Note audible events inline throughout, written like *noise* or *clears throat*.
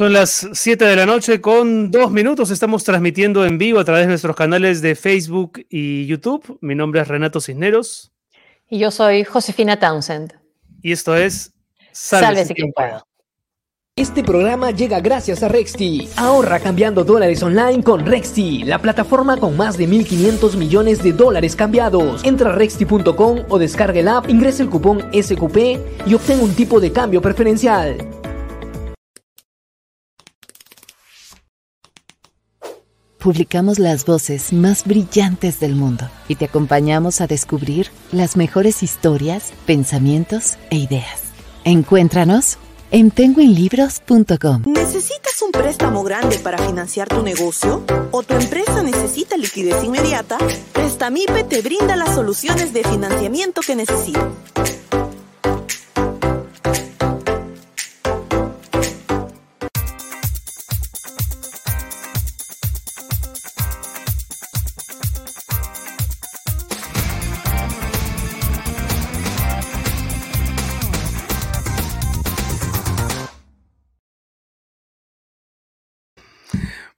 Son las 7 de la noche con dos minutos. Estamos transmitiendo en vivo a través de nuestros canales de Facebook y YouTube. Mi nombre es Renato Cisneros. Y yo soy Josefina Townsend. Y esto es Sálvese, quien pueda. Este programa llega gracias a Rexti. Ahorra cambiando dólares online con Rexti, la plataforma con más de 1.500 millones de dólares cambiados. Entra a rexti.com o descarga el app, ingresa el cupón SQP y obtén un tipo de cambio preferencial. Publicamos las voces más brillantes del mundo y te acompañamos a descubrir las mejores historias, pensamientos e ideas. Encuéntranos en penguinlibros.com. ¿Necesitas un préstamo grande para financiar tu negocio? ¿O tu empresa necesita liquidez inmediata? Prestamipe te brinda las soluciones de financiamiento que necesitas.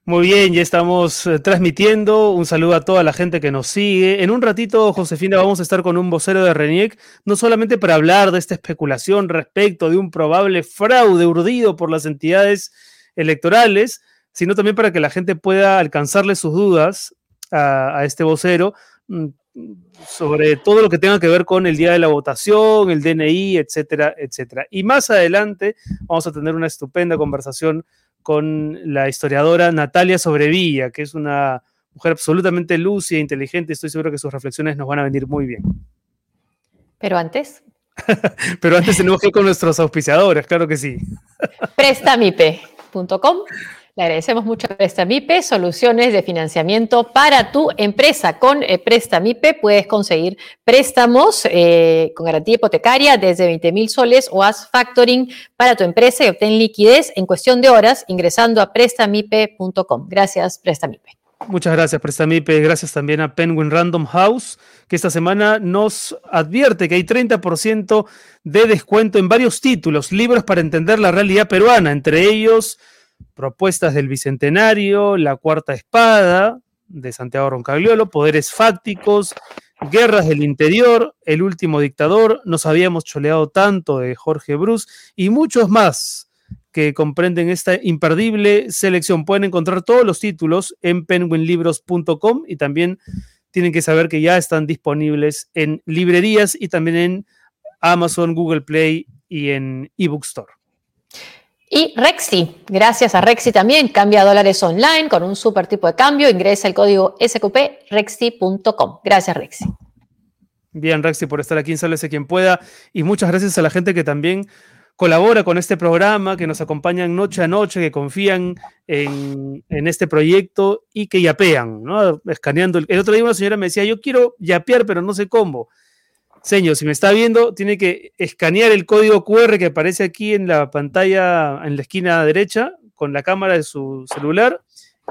Muy bien, ya estamos eh, transmitiendo. Un saludo a toda la gente que nos sigue. En un ratito, Josefina, vamos a estar con un vocero de RENIEC, no solamente para hablar de esta especulación respecto de un probable fraude urdido por las entidades electorales, sino también para que la gente pueda alcanzarle sus dudas a, este vocero mm, sobre todo lo que tenga que ver con el día de la votación, el DNI, etcétera, etcétera. Y más adelante vamos a tener una estupenda conversación con la historiadora Natalia Sobrevilla, que es una mujer absolutamente lúcida, inteligente. Estoy seguro que sus reflexiones nos van a venir muy bien. Pero antes. *laughs* Pero antes tenemos que ir con nuestros auspiciadores, claro que sí. Prestamipe.com le agradecemos mucho a Prestamipe, soluciones de financiamiento para tu empresa. Con eh, Prestamipe puedes conseguir préstamos eh, con garantía hipotecaria desde 20 mil soles o haz factoring para tu empresa y obtén liquidez en cuestión de horas ingresando a prestamipe.com. Gracias, Prestamipe. Muchas gracias, Prestamipe. Gracias también a Penguin Random House, que esta semana nos advierte que hay 30% de descuento en varios títulos, libros para entender la realidad peruana, entre ellos Propuestas del Bicentenario, La Cuarta Espada de Santiago Roncagliolo, Poderes Fácticos, Guerras del Interior, El Último Dictador, Nos habíamos choleado tanto de Jorge Bruce y muchos más que comprenden esta imperdible selección. Pueden encontrar todos los títulos en penguinlibros.com y también tienen que saber que ya están disponibles en librerías y también en Amazon, Google Play y en eBookstore. Y Rexi, gracias a Rexi también, cambia dólares online con un super tipo de cambio. Ingresa el código SQP rexi.com. Gracias, Rexi. Bien, Rexi, por estar aquí en quien pueda. Y muchas gracias a la gente que también colabora con este programa, que nos acompañan noche a noche, que confían en, este proyecto y que yapean, ¿no? Escaneando. El otro día una señora me decía, yo quiero yapear, pero no sé cómo. Señor, si me está viendo, tiene que escanear el código QR que aparece aquí en la pantalla, en la esquina derecha, con la cámara de su celular,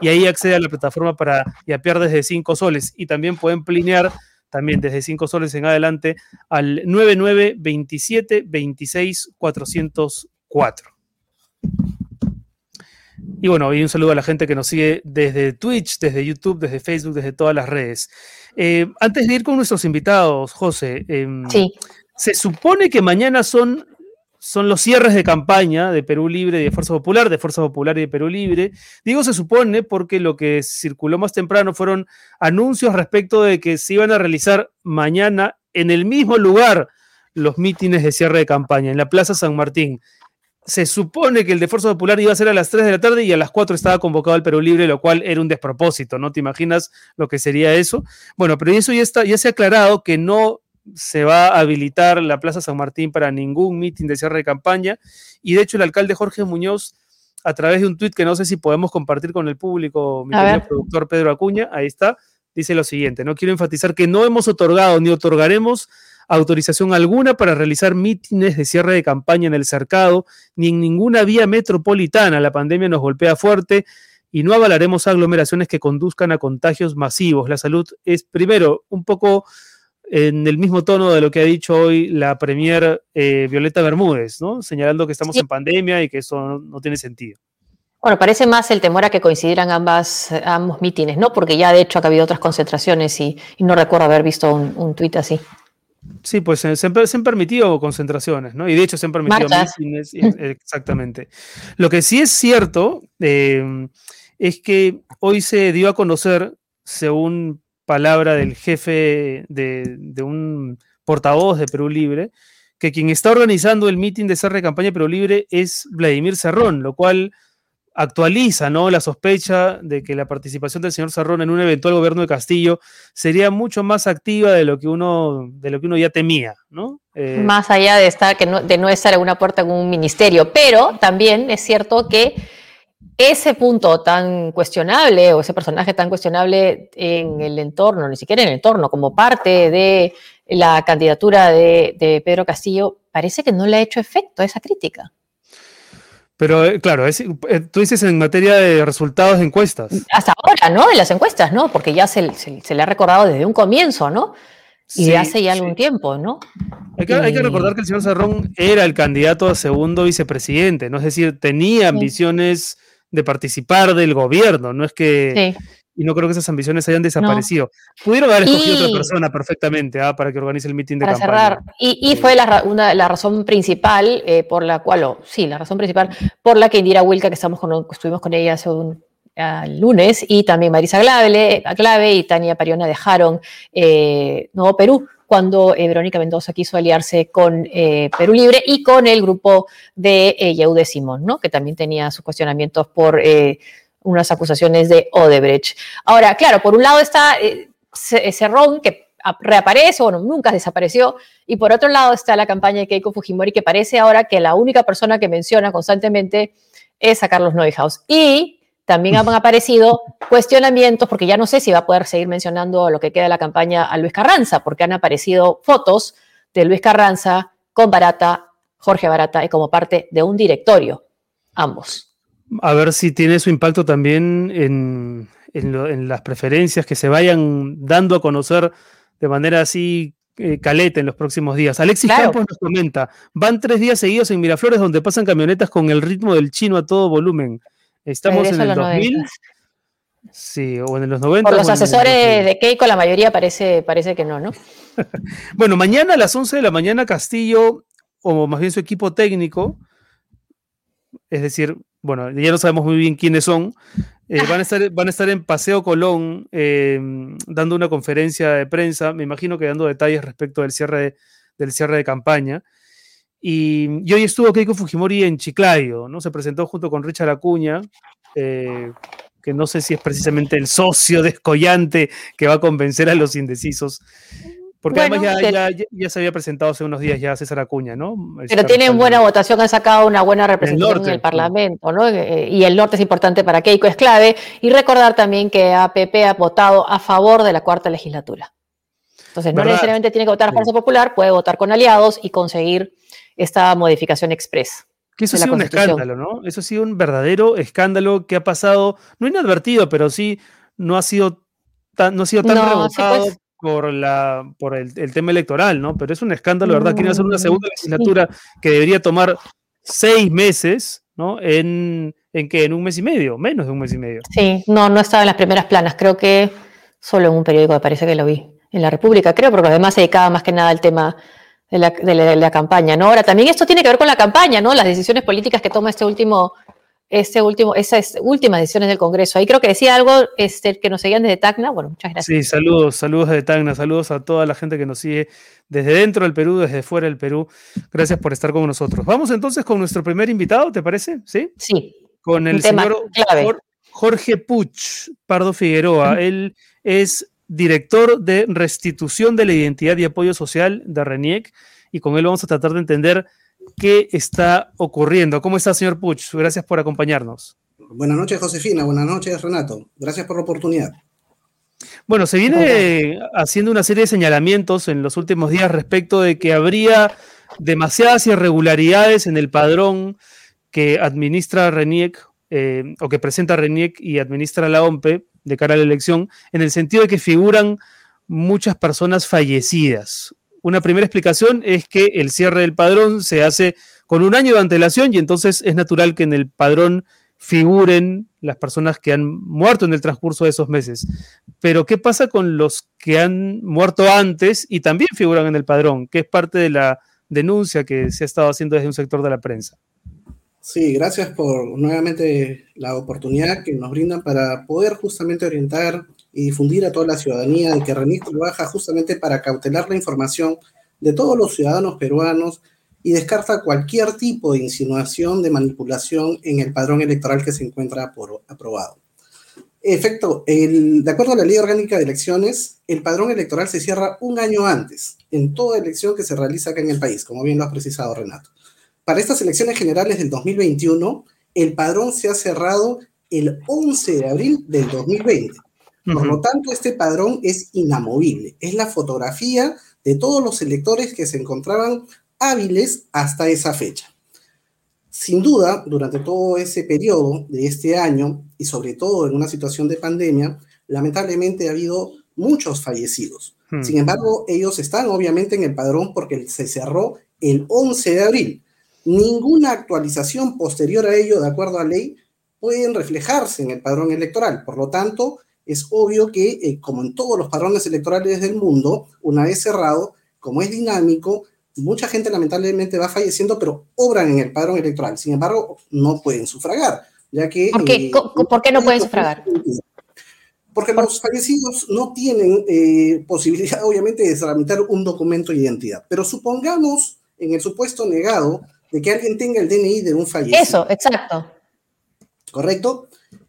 y ahí accede a la plataforma para yapear desde 5 soles. Y también pueden plinear también desde 5 soles en adelante al 9927 26 404. Y bueno, y un saludo a la gente que nos sigue desde Twitch, desde YouTube, desde Facebook, desde todas las redes. Eh, antes de ir con nuestros invitados, José, em, se supone que mañana son, son los cierres de campaña de Perú Libre y de Fuerza Popular, de Fuerza Popular y de Perú Libre. Digo se supone porque lo que circuló más temprano fueron anuncios respecto de que se iban a realizar mañana en el mismo lugar los mítines de cierre de campaña, en la Plaza San Martín se supone que el de Fuerza Popular iba a ser a las 3 de la tarde y a las 4 estaba convocado el Perú Libre, lo cual era un despropósito, ¿no? ¿Te imaginas lo que sería eso? Bueno, pero eso ya, está, ya se ha aclarado que no se va a habilitar la Plaza San Martín para ningún mitin de cierre de campaña y de hecho el alcalde Jorge Muñoz a través de un tuit que no sé si podemos compartir con el público, mi querido productor Pedro Acuña, ahí está, dice lo siguiente, no quiero enfatizar que no hemos otorgado ni otorgaremos autorización alguna para realizar mítines de cierre de campaña en el cercado, ni en ninguna vía metropolitana. La pandemia nos golpea fuerte y no avalaremos aglomeraciones que conduzcan a contagios masivos. La salud es, primero, un poco en el mismo tono de lo que ha dicho hoy la premier eh, Violeta Bermúdez, ¿no? señalando que estamos en pandemia y que eso no, tiene sentido. Bueno, parece más el temor a que coincidieran ambas, ambos mítines, ¿no? Porque ya de hecho ha habido otras concentraciones y, no recuerdo haber visto un, un tuit así. Sí, pues se, se, han permitido concentraciones, ¿no? Y de hecho se han permitido mítines. Exactamente. Lo que sí es cierto eh, es que hoy se dio a conocer, según palabra del jefe de, de un portavoz de Perú Libre, que quien está organizando el mitin de cierre de campaña de Perú Libre es Vladimir Cerrón, lo cual actualiza ¿no? la sospecha de que la participación del señor Sarrón en un eventual gobierno de Castillo sería mucho más activa de lo que uno, de lo que uno ya temía. ¿no? Eh, más allá de, estar, que no, de no estar en una puerta en un ministerio, pero también es cierto que ese punto tan cuestionable o ese personaje tan cuestionable en el entorno, ni siquiera en el entorno, como parte de la candidatura de, de Pedro Castillo, parece que no le ha hecho efecto a esa crítica. Pero eh, claro, eh, tú dices en materia de resultados de encuestas. Hasta ahora, ¿no? En las encuestas, ¿no? Porque ya se, le ha recordado desde un comienzo, ¿no? Y de hace ya algún tiempo, ¿no? Hay que, hay que, recordar que el señor Cerrón era el candidato a segundo vicepresidente, ¿no? Es decir, tenía ambiciones de participar del gobierno, no es que y no creo que esas ambiciones hayan desaparecido. Pudieron haber escogido otra persona perfectamente ¿ah? para que organice el mitin de para campaña. Cerrar. Y, fue la, una, la, razón principal eh, por la cual, o sí, la razón principal por la que Indira Wilka, que estamos con, estuvimos con ella hace un lunes, y también Marisa Glave, Clave y Tania Pariona dejaron eh, Nuevo Perú cuando eh, Verónica Mendoza quiso aliarse con Perú Libre y con el grupo de Yehude Simón, ¿no? que también tenía sus cuestionamientos por unas acusaciones de Odebrecht. Ahora, claro, por un lado está eh, Cerrón, que reaparece, bueno, nunca desapareció, y por otro lado está la campaña de Keiko Fujimori, que parece ahora que la única persona que menciona constantemente es a Carlos Neuhaus. Y también han aparecido cuestionamientos, porque ya no sé si va a poder seguir mencionando lo que queda de la campaña a Luis Carranza, porque han aparecido fotos de Luis Carranza con Barata, Jorge Barata, y como parte de un directorio, ambos a ver si tiene su impacto también en, las preferencias que se vayan dando a conocer de manera así eh, caleta en los próximos días. Alexis Campos nos comenta, van tres días seguidos en Miraflores donde pasan camionetas con el ritmo del chino a todo volumen. Estamos en el 2000. Sí, o en los 90. Por los asesores de Keiko, la mayoría parece, parece que no, ¿no? *laughs* bueno, mañana a las 11 de la mañana Castillo, o más bien su equipo técnico, es decir, bueno, ya no sabemos muy bien quiénes son, eh, van, a estar, van a estar en Paseo Colón em, dando una conferencia de prensa, me imagino que dando detalles respecto del cierre de, del cierre de campaña. Y, hoy estuvo Keiko Fujimori en Chiclayo, ¿no? Se presentó junto con Richard Acuña, eh, que no sé si es precisamente el socio descollante que va a convencer a los indecisos. Porque además ya, se había presentado hace unos días ya César Acuña, ¿no? Pero tienen buena votación, han sacado una buena representación en el Parlamento, ¿no? Eh, y el norte es importante para Keiko, es clave. Y recordar también que APP ha votado a favor de la cuarta legislatura. Entonces, no necesariamente tiene que votar a Fuerza Popular, puede votar con aliados y conseguir esta modificación expresa. Que eso ha sido un escándalo, ¿no? Eso ha sido un verdadero escándalo que ha pasado, no inadvertido, pero sí no ha sido tan, no ha sido tan rebotado pues, por, la, por el, tema electoral, ¿no? Pero es un escándalo, ¿verdad? Quieren hacer una segunda legislatura que debería tomar seis meses, ¿no? En, en que en un mes y medio, menos de un mes y medio. Sí, no, no estaba en las primeras planas, creo que solo en un periódico me parece que lo vi, en la República, creo, porque además se dedicaba más que nada al tema de la, de la, campaña, ¿no? Ahora, también esto tiene que ver con la campaña, ¿no? Las decisiones políticas que toma este último ese último, esas últimas decisiones del Congreso. Ahí creo que decía algo este, que nos seguían desde Tacna. Bueno, muchas gracias. Sí, saludos, saludos desde Tacna, saludos a toda la gente que nos sigue desde dentro del Perú, desde fuera del Perú. Gracias por estar con nosotros. Vamos entonces con nuestro primer invitado, ¿te parece? Sí. Sí. Con el señor Jorge Puch Pardo Figueroa. Él es director de restitución de la identidad y apoyo social de RENIEC y con él vamos a tratar de entender qué está ocurriendo. ¿Cómo está, señor Puch? Gracias por acompañarnos. Buenas noches, Josefina. Buenas noches, Renato. Gracias por la oportunidad. Bueno, se viene haciendo una serie de señalamientos en los últimos días respecto de que habría demasiadas irregularidades en el padrón que administra RENIEC eh, o que presenta RENIEC y administra la OMPE de cara a la elección, en el sentido de que figuran muchas personas fallecidas. Una primera explicación es que el cierre del padrón se hace con un año de antelación y entonces es natural que en el padrón figuren las personas que han muerto en el transcurso de esos meses. Pero, ¿qué pasa con los que han muerto antes y también figuran en el padrón? Que es parte de la denuncia que se ha estado haciendo desde un sector de la prensa. Sí, gracias por nuevamente la oportunidad que nos brindan para poder justamente orientar y difundir a toda la ciudadanía de que RENIC trabaja justamente para cautelar la información de todos los ciudadanos peruanos y descarta cualquier tipo de insinuación de manipulación en el padrón electoral que se encuentra por, aprobado. Efecto, de acuerdo a la ley orgánica de elecciones, el padrón electoral se cierra un año antes en toda elección que se realiza acá en el país, como bien lo has precisado, Renato. Para estas elecciones generales del 2021, el padrón se ha cerrado el 11 de abril del 2020. Por lo tanto, este padrón es inamovible. Es la fotografía de todos los electores que se encontraban hábiles hasta esa fecha. Sin duda, durante todo ese periodo de este año, y sobre todo en una situación de pandemia, lamentablemente ha habido muchos fallecidos. Hmm. Sin embargo, ellos están obviamente en el padrón porque se cerró el 11 de abril ninguna actualización posterior a ello, de acuerdo a ley, pueden reflejarse en el padrón electoral. Por lo tanto, es obvio que, eh, como en todos los padrones electorales del mundo, una vez cerrado, como es dinámico, mucha gente lamentablemente va falleciendo, pero obran en el padrón electoral. Sin embargo, no pueden sufragar, ya que... ¿Por qué, eh, ¿Por qué no pueden sufragar? Porque los fallecidos no tienen eh, posibilidad, *laughs* obviamente, de tramitar un documento de identidad. Pero supongamos, en el supuesto negado, de que alguien tenga el DNI de un fallecido. Eso, exacto. ¿Correcto?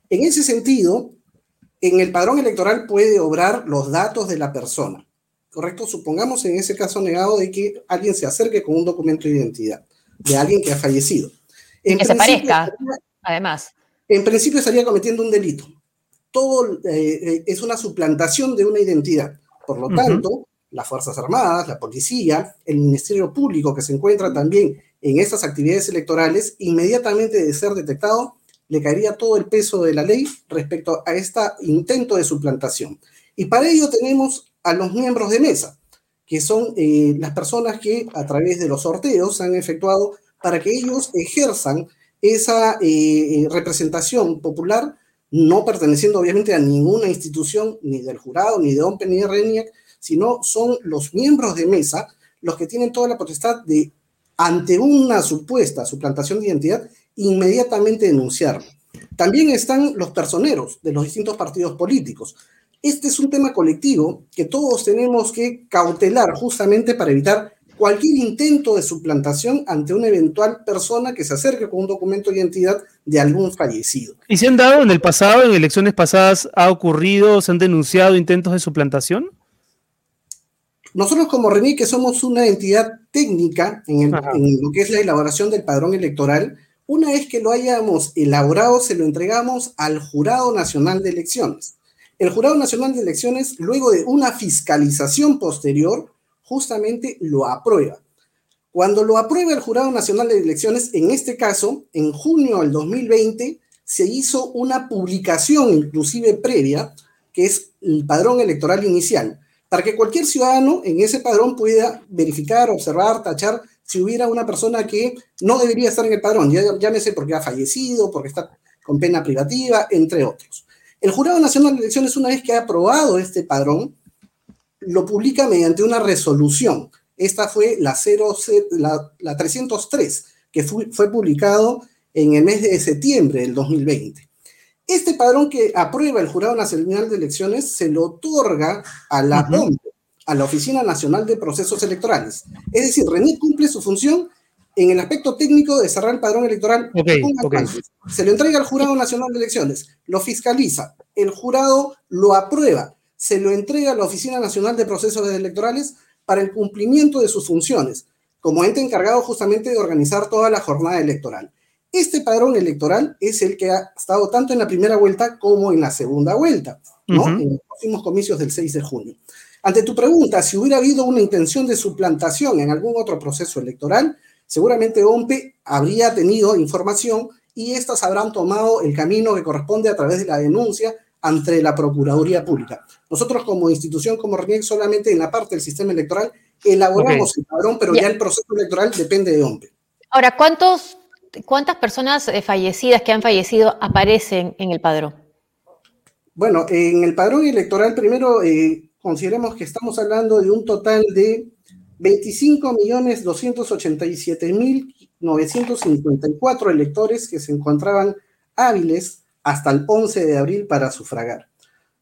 En ese sentido, en el padrón electoral puede obrar los datos de la persona. ¿Correcto? Supongamos en ese caso negado de que alguien se acerque con un documento de identidad de alguien que ha fallecido. En que se parezca, además. En principio estaría cometiendo un delito. Todo eh, eh, es una suplantación de una identidad. Por lo tanto, las Fuerzas Armadas, la policía, el Ministerio Público, que se encuentra también en estas actividades electorales, inmediatamente de ser detectado, le caería todo el peso de la ley respecto a este intento de suplantación. Y para ello tenemos a los miembros de mesa, que son eh, las personas que a través de los sorteos han efectuado para que ellos ejerzan esa eh, representación popular, no perteneciendo obviamente a ninguna institución, ni del jurado, ni de OMPE, ni de RENIAC, sino son los miembros de mesa los que tienen toda la potestad de, ante una supuesta suplantación de identidad, inmediatamente denunciarlo. También están los personeros de los distintos partidos políticos. Este es un tema colectivo que todos tenemos que cautelar justamente para evitar cualquier intento de suplantación ante una eventual persona que se acerque con un documento de identidad de algún fallecido. ¿Y se han dado en el pasado, en elecciones pasadas, ha ocurrido, se han denunciado intentos de suplantación? Nosotros como RENIC, somos una entidad técnica en, lo que es la elaboración del padrón electoral, una vez que lo hayamos elaborado, se lo entregamos al Jurado Nacional de Elecciones. El Jurado Nacional de Elecciones, luego de una fiscalización posterior, justamente lo aprueba. Cuando lo aprueba el Jurado Nacional de Elecciones, en este caso, en junio del 2020, se hizo una publicación inclusive previa, que es el padrón electoral inicial para que cualquier ciudadano en ese padrón pueda verificar, observar, tachar si hubiera una persona que no debería estar en el padrón, llámese porque ha fallecido, porque está con pena privativa, entre otros. El Jurado Nacional de Elecciones, una vez que ha aprobado este padrón, lo publica mediante una resolución. Esta fue la, 0, la, 303, que fue, fue publicado en el mes de septiembre del 2020. Este padrón que aprueba el Jurado Nacional de Elecciones se lo otorga a la a la Oficina Nacional de Procesos Electorales. Es decir, René cumple su función en el aspecto técnico de cerrar el padrón electoral. Se lo entrega al Jurado Nacional de Elecciones, lo fiscaliza, el jurado lo aprueba, se lo entrega a la Oficina Nacional de Procesos Electorales para el cumplimiento de sus funciones, como ente encargado justamente de organizar toda la jornada electoral. Este padrón electoral es el que ha estado tanto en la primera vuelta como en la segunda vuelta, ¿no? En los próximos comicios del 6 de junio. Ante tu pregunta, si hubiera habido una intención de suplantación en algún otro proceso electoral, seguramente OMPE habría tenido información y éstas habrán tomado el camino que corresponde a través de la denuncia ante la Procuraduría Pública. Nosotros como institución, como RENIEC, solamente en la parte del sistema electoral elaboramos el padrón, pero ya el proceso electoral depende de OMPE. Ahora, ¿cuántos ¿cuántas personas eh, fallecidas que han fallecido aparecen en el padrón? Bueno, en el padrón electoral primero eh, consideremos que estamos hablando de un total de 25.287.954 electores que se encontraban hábiles hasta el 11 de abril para sufragar,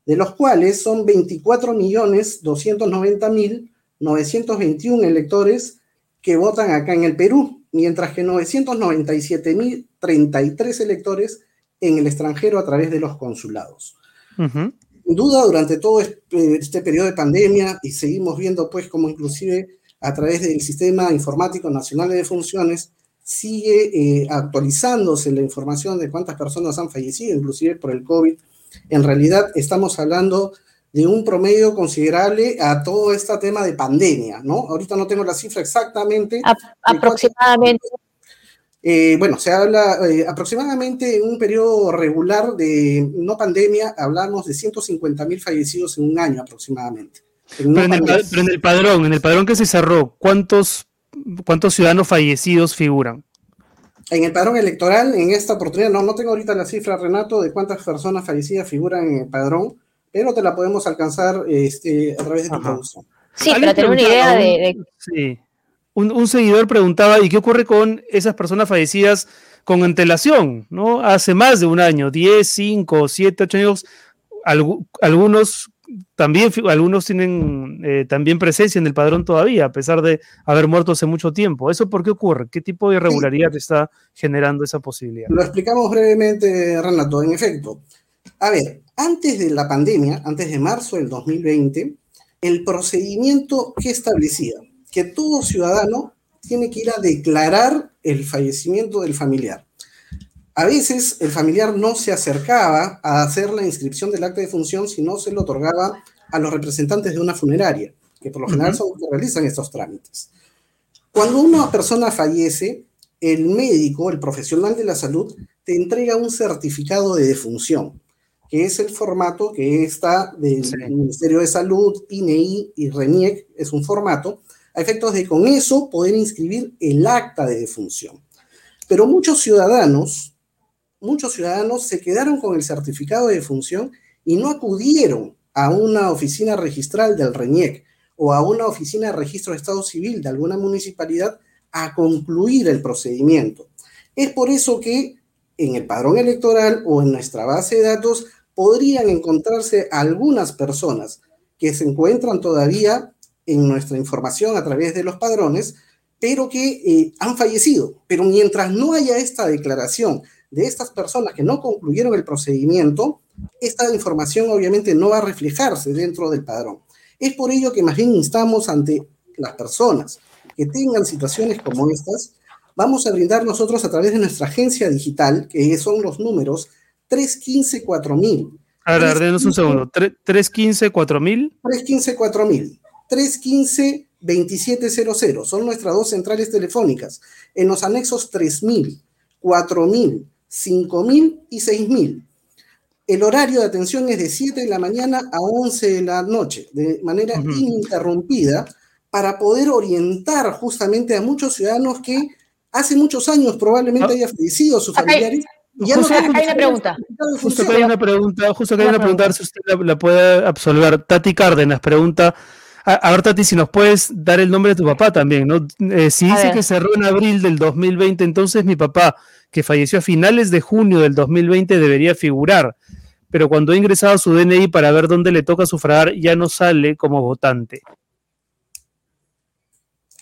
de los cuales son 24.290.921 electores que votan acá en el Perú, mientras que 997.033 electores en el extranjero a través de los consulados. Duda, durante todo este, este periodo de pandemia, y seguimos viendo pues como inclusive a través del Sistema Informático Nacional de Funciones, sigue eh, actualizándose la información de cuántas personas han fallecido, inclusive por el COVID. En realidad estamos hablando de un promedio considerable a todo este tema de pandemia, ¿no? Ahorita no tengo la cifra exactamente. aproximadamente. Eh, bueno, se habla eh, aproximadamente en un periodo regular de no pandemia, hablamos de 150 mil fallecidos en un año aproximadamente. pero, en el, padrón, en el padrón que se cerró, ¿cuántos, cuántos ciudadanos fallecidos figuran? En el padrón electoral, en esta oportunidad, no, no tengo ahorita la cifra, Renato, de cuántas personas fallecidas figuran en el padrón, pero te la podemos alcanzar este, a través de tu producción. Sí, para tener una idea de... Sí un, seguidor preguntaba, ¿y qué ocurre con esas personas fallecidas con antelación? ¿no? Hace más de un año, 10, 5, 7, 8 años, algunos también, algunos tienen eh, también presencia en el padrón todavía, a pesar de haber muerto hace mucho tiempo. ¿Eso por qué ocurre? ¿Qué tipo de irregularidad está generando esa posibilidad? Lo explicamos brevemente, Renato. En efecto, a ver, antes de la pandemia, antes de marzo del 2020, el procedimiento que establecía que todo ciudadano tiene que ir a declarar el fallecimiento del familiar. A veces el familiar no se acercaba a hacer la inscripción del acta de función si no se lo otorgaba a los representantes de una funeraria, que por lo general son los que realizan estos trámites. Cuando una persona fallece, el médico, el profesional de la salud, te entrega un certificado de defunción, que es el formato que está del Ministerio de Salud, INEI y RENIEC, es un formato a efectos de con eso poder inscribir el acta de defunción. Pero muchos ciudadanos, muchos ciudadanos se quedaron con el certificado de defunción y no acudieron a una oficina registral del REñec o a una oficina de registro de Estado Civil de alguna municipalidad a concluir el procedimiento. Es por eso que en el padrón electoral o en nuestra base de datos podrían encontrarse algunas personas que se encuentran todavía en nuestra información a través de los padrones, pero que eh, han fallecido. Pero mientras no haya esta declaración de estas personas que no concluyeron el procedimiento, esta información obviamente no va a reflejarse dentro del padrón. Es por ello que más bien instamos ante las personas que tengan situaciones como estas, vamos a brindar nosotros a través de nuestra agencia digital, que son los números 315 4000. A ver, denos un segundo. 315 4000. 315 4000. 315-2700. Son nuestras dos centrales telefónicas. En los anexos 3000, 4000, 5000 y 6000. El horario de atención es de 7 de la mañana a 11 de la noche, de manera ininterrumpida, para poder orientar justamente a muchos ciudadanos que hace muchos años probablemente ah. haya fallecido sus familiares. Ya justo, no hay una pregunta. Justo que hay una pregunta, justo que hay una pregunta, si usted la puede absolver. Tati Cárdenas pregunta, a, ver, Tati, si nos puedes dar el nombre de tu papá también, ¿no? Eh, si dice que cerró en abril del 2020, entonces mi papá, que falleció a finales de junio del 2020, debería figurar. Pero cuando ha ingresado su DNI para ver dónde le toca sufragar, ya no sale como votante.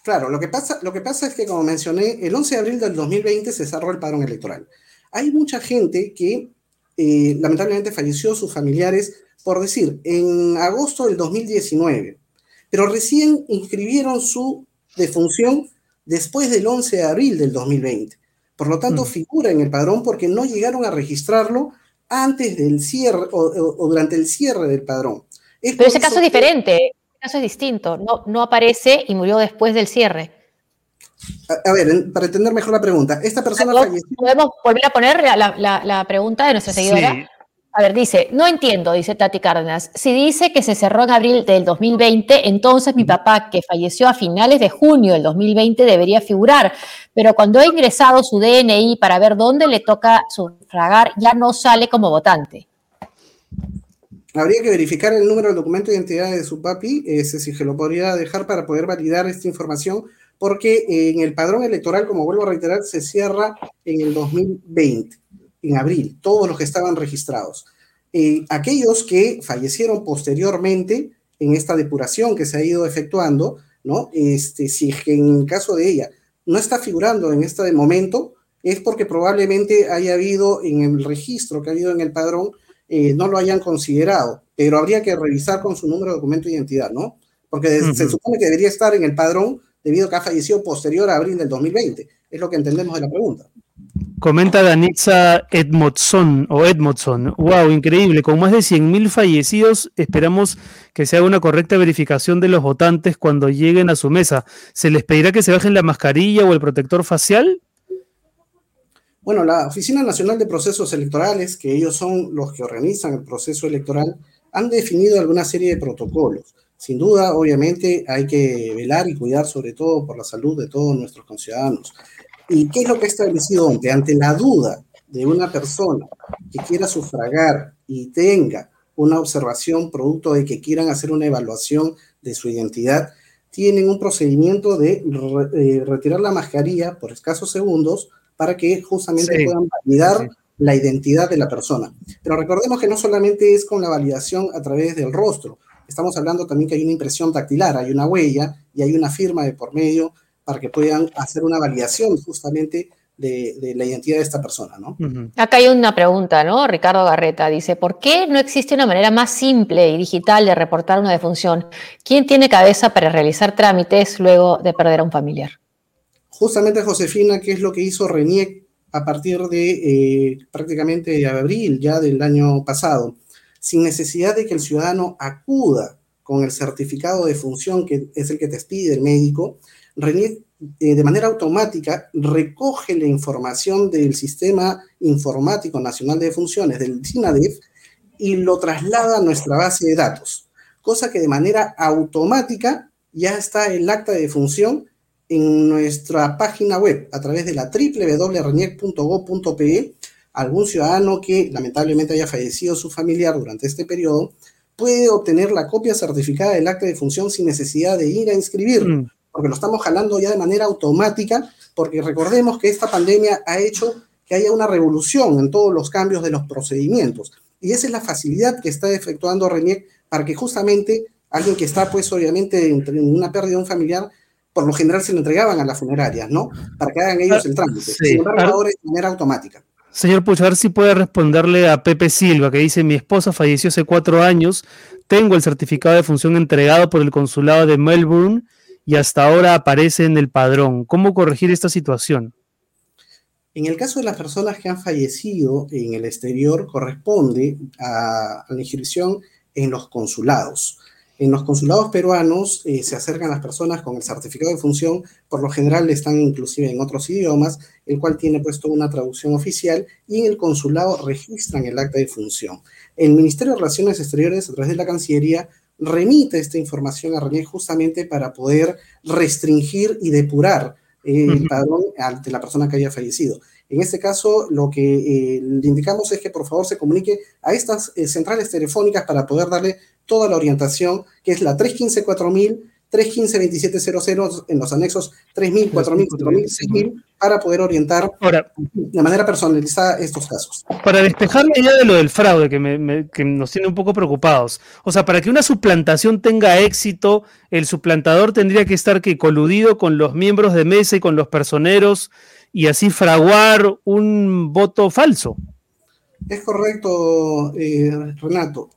Claro, lo que pasa, lo que pasa es que, como mencioné, el 11 de abril del 2020 se cerró el padrón electoral. Hay mucha gente que eh, lamentablemente falleció, sus familiares, por decir, en agosto del 2019 pero recién inscribieron su defunción después del 11 de abril del 2020. Por lo tanto, mm. figura en el padrón porque no llegaron a registrarlo antes del cierre o, durante el cierre del padrón. pero ese caso es diferente, ese caso es distinto, no, no aparece y murió después del cierre. A, ver, para entender mejor la pregunta, esta persona falleció. ¿Podemos volver a poner la, pregunta de nuestra seguidora? A ver, dice, no entiendo, dice Tati Cárdenas. Si dice que se cerró en abril del 2020, entonces mi papá, que falleció a finales de junio del 2020, debería figurar. Pero cuando ha ingresado su DNI para ver dónde le toca sufragar, ya no sale como votante. Habría que verificar el número del documento de identidad de su papi, ese si se lo podría dejar para poder validar esta información, porque en el padrón electoral, como vuelvo a reiterar, se cierra en el 2020 en abril, todos los que estaban registrados. Eh, aquellos que fallecieron posteriormente en esta depuración que se ha ido efectuando, ¿no? Este, si en el caso de ella no está figurando en este momento, es porque probablemente haya habido en el registro que ha habido en el padrón, eh, no lo hayan considerado, pero habría que revisar con su número de documento de identidad, ¿no? Porque se supone que debería estar en el padrón debido a que ha fallecido posterior a abril del 2020. Es lo que entendemos de la pregunta. Comenta Danitza Edmondson o Edmondson. Wow, increíble. Con más de 100.000 fallecidos, esperamos que se haga una correcta verificación de los votantes cuando lleguen a su mesa. ¿Se les pedirá que se bajen la mascarilla o el protector facial? Bueno, la Oficina Nacional de Procesos Electorales, que ellos son los que organizan el proceso electoral, han definido alguna serie de protocolos. Sin duda, obviamente, hay que velar y cuidar sobre todo por la salud de todos nuestros conciudadanos. ¿Y qué es lo que ha establecido Ante la duda de una persona que quiera sufragar y tenga una observación producto de que quieran hacer una evaluación de su identidad, tienen un procedimiento de eh, retirar la mascarilla por escasos segundos para que justamente puedan validar la identidad de la persona. Pero recordemos que no solamente es con la validación a través del rostro, estamos hablando también que hay una impresión dactilar, hay una huella y hay una firma de por medio para que puedan hacer una validación justamente de, la identidad de esta persona, ¿no? Acá hay una pregunta, ¿no? Ricardo Garreta dice, ¿por qué no existe una manera más simple y digital de reportar una defunción? ¿Quién tiene cabeza para realizar trámites luego de perder a un familiar? Justamente, Josefina, ¿qué es lo que hizo RENIEC a partir de eh, prácticamente abril ya del año pasado? Sin necesidad de que el ciudadano acuda con el certificado de función, que es el que te pide el médico, RENIEC eh, de manera automática recoge la información del Sistema Informático Nacional de Funciones, del SINADEF, y lo traslada a nuestra base de datos, cosa que de manera automática ya está el acta de función en nuestra página web a través de la www.reniec.gov.pe. Algún ciudadano que lamentablemente haya fallecido su familiar durante este periodo puede obtener la copia certificada del acta de función sin necesidad de ir a inscribirlo. Mm porque lo estamos jalando ya de manera automática, porque recordemos que esta pandemia ha hecho que haya una revolución en todos los cambios de los procedimientos. Y esa es la facilidad que está efectuando RENIEC para que justamente alguien que está, pues obviamente, en una pérdida de un familiar, por lo general se lo entregaban a las funerarias, ¿no? Para que hagan ellos el trámite. Sin embargo, ahora es de manera automática. Señor Puch, a ver si puede responderle a Pepe Silva, que dice, mi esposa falleció hace cuatro años, tengo el certificado de función entregado por el consulado de Melbourne y hasta ahora aparece en el padrón. ¿Cómo corregir esta situación? En el caso de las personas que han fallecido en el exterior, corresponde a, la inscripción en los consulados. En los consulados peruanos eh, se acercan las personas con el certificado de función, por lo general están inclusive en otros idiomas, el cual tiene puesto una traducción oficial, y en el consulado registran el acta de función. El Ministerio de Relaciones Exteriores, a través de la Cancillería, remite esta información a René justamente para poder restringir y depurar eh, el padrón de la persona que haya fallecido. En este caso, lo que eh, le indicamos es que por favor se comunique a estas eh, centrales telefónicas para poder darle toda la orientación, que es la 315 4000 315-2700 en los anexos 3.000, 4.000, 4.000, 6.000 para poder orientar de manera personalizada estos casos. Para despejar la idea de lo del fraude, que, que, nos tiene un poco preocupados. O sea, para que una suplantación tenga éxito, el suplantador tendría que estar que coludido con los miembros de mesa y con los personeros y así fraguar un voto falso. Es correcto, eh, Renato.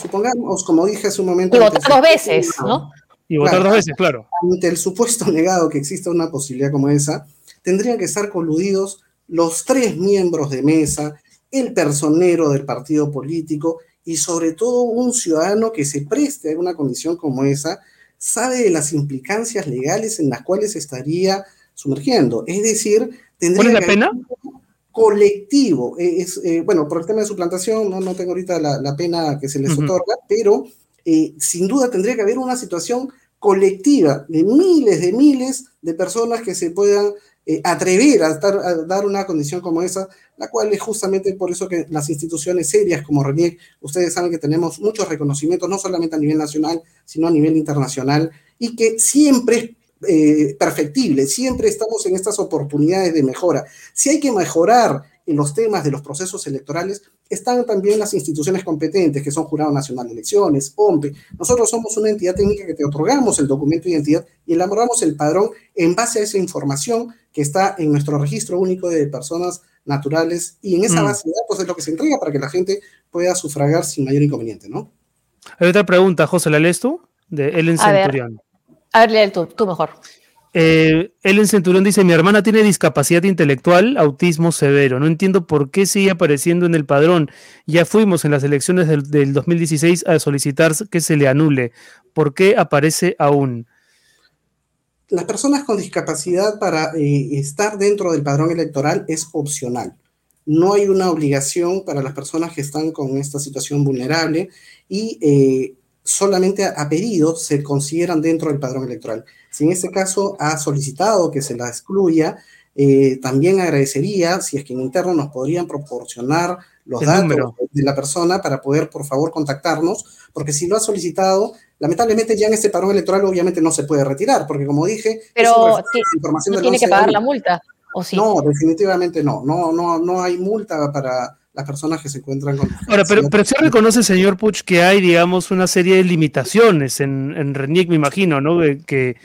Supongamos, como dije hace un momento... dos veces, ¿no? Y votar dos veces, claro. Ante el supuesto negado que exista una posibilidad como esa, tendrían que estar coludidos los tres miembros de mesa, el personero del partido político y sobre todo un ciudadano que se preste a una condición como esa, sabe de las implicancias legales en las cuales estaría sumergiendo. Es decir, tendría ¿Cuál es la pena? colectivo. Eh, es, eh, bueno, por el tema de suplantación, no, no tengo ahorita la, pena que se les otorga, pero eh, sin duda tendría que haber una situación colectiva de miles de miles de personas que se puedan atrever a, dar una condición como esa, la cual es justamente por eso que las instituciones serias como RENIEC, ustedes saben que tenemos muchos reconocimientos, no solamente a nivel nacional, sino a nivel internacional, y que siempre eh, perfectible, siempre estamos en estas oportunidades de mejora. Si hay que mejorar en los temas de los procesos electorales, están también las instituciones competentes, que son Jurado Nacional de Elecciones, OMPE. Nosotros somos una entidad técnica que te otorgamos el documento de identidad y elaboramos el padrón en base a esa información que está en nuestro registro único de personas naturales y en esa mm. base de datos es lo que se entrega para que la gente pueda sufragar sin mayor inconveniente, ¿no? Hay otra pregunta, José, ¿la lees tú? De Ellen Centurión. A ver, tú, tú mejor. Eh, Ellen Centurión dice, mi hermana tiene discapacidad intelectual, autismo severo. No entiendo por qué sigue apareciendo en el padrón. Ya fuimos en las elecciones del, 2016 a solicitar que se le anule. ¿Por qué aparece aún? Las personas con discapacidad para eh, estar dentro del padrón electoral es opcional. No hay una obligación para las personas que están con esta situación vulnerable y eh, solamente a pedido se consideran dentro del padrón electoral. Si en este caso ha solicitado que se la excluya, eh, también agradecería si es que en interno nos podrían proporcionar los datos de la persona para poder, por favor, contactarnos, porque si lo ha solicitado, lamentablemente ya en este padrón electoral obviamente no se puede retirar, porque como dije, pero información no tiene que pagar la multa. ¿o sí? No, definitivamente no. No, no, no hay multa para las personas que se encuentran con... *laughs* Ahora, pero, pero sí reconoce, señor Puch, que hay, digamos, una serie de limitaciones en, en RENIEC, me imagino, ¿no? Que,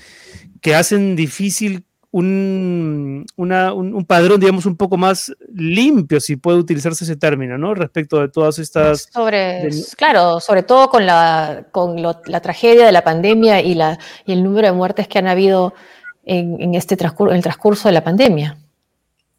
que hacen difícil un, un, padrón, digamos, un poco más limpio, si puede utilizarse ese término, ¿no? Respecto de todas estas... Sobre, Claro, sobre todo con, la, con la tragedia de la pandemia y, la, y el número de muertes que han habido en, en este transcurso, en el transcurso de la pandemia.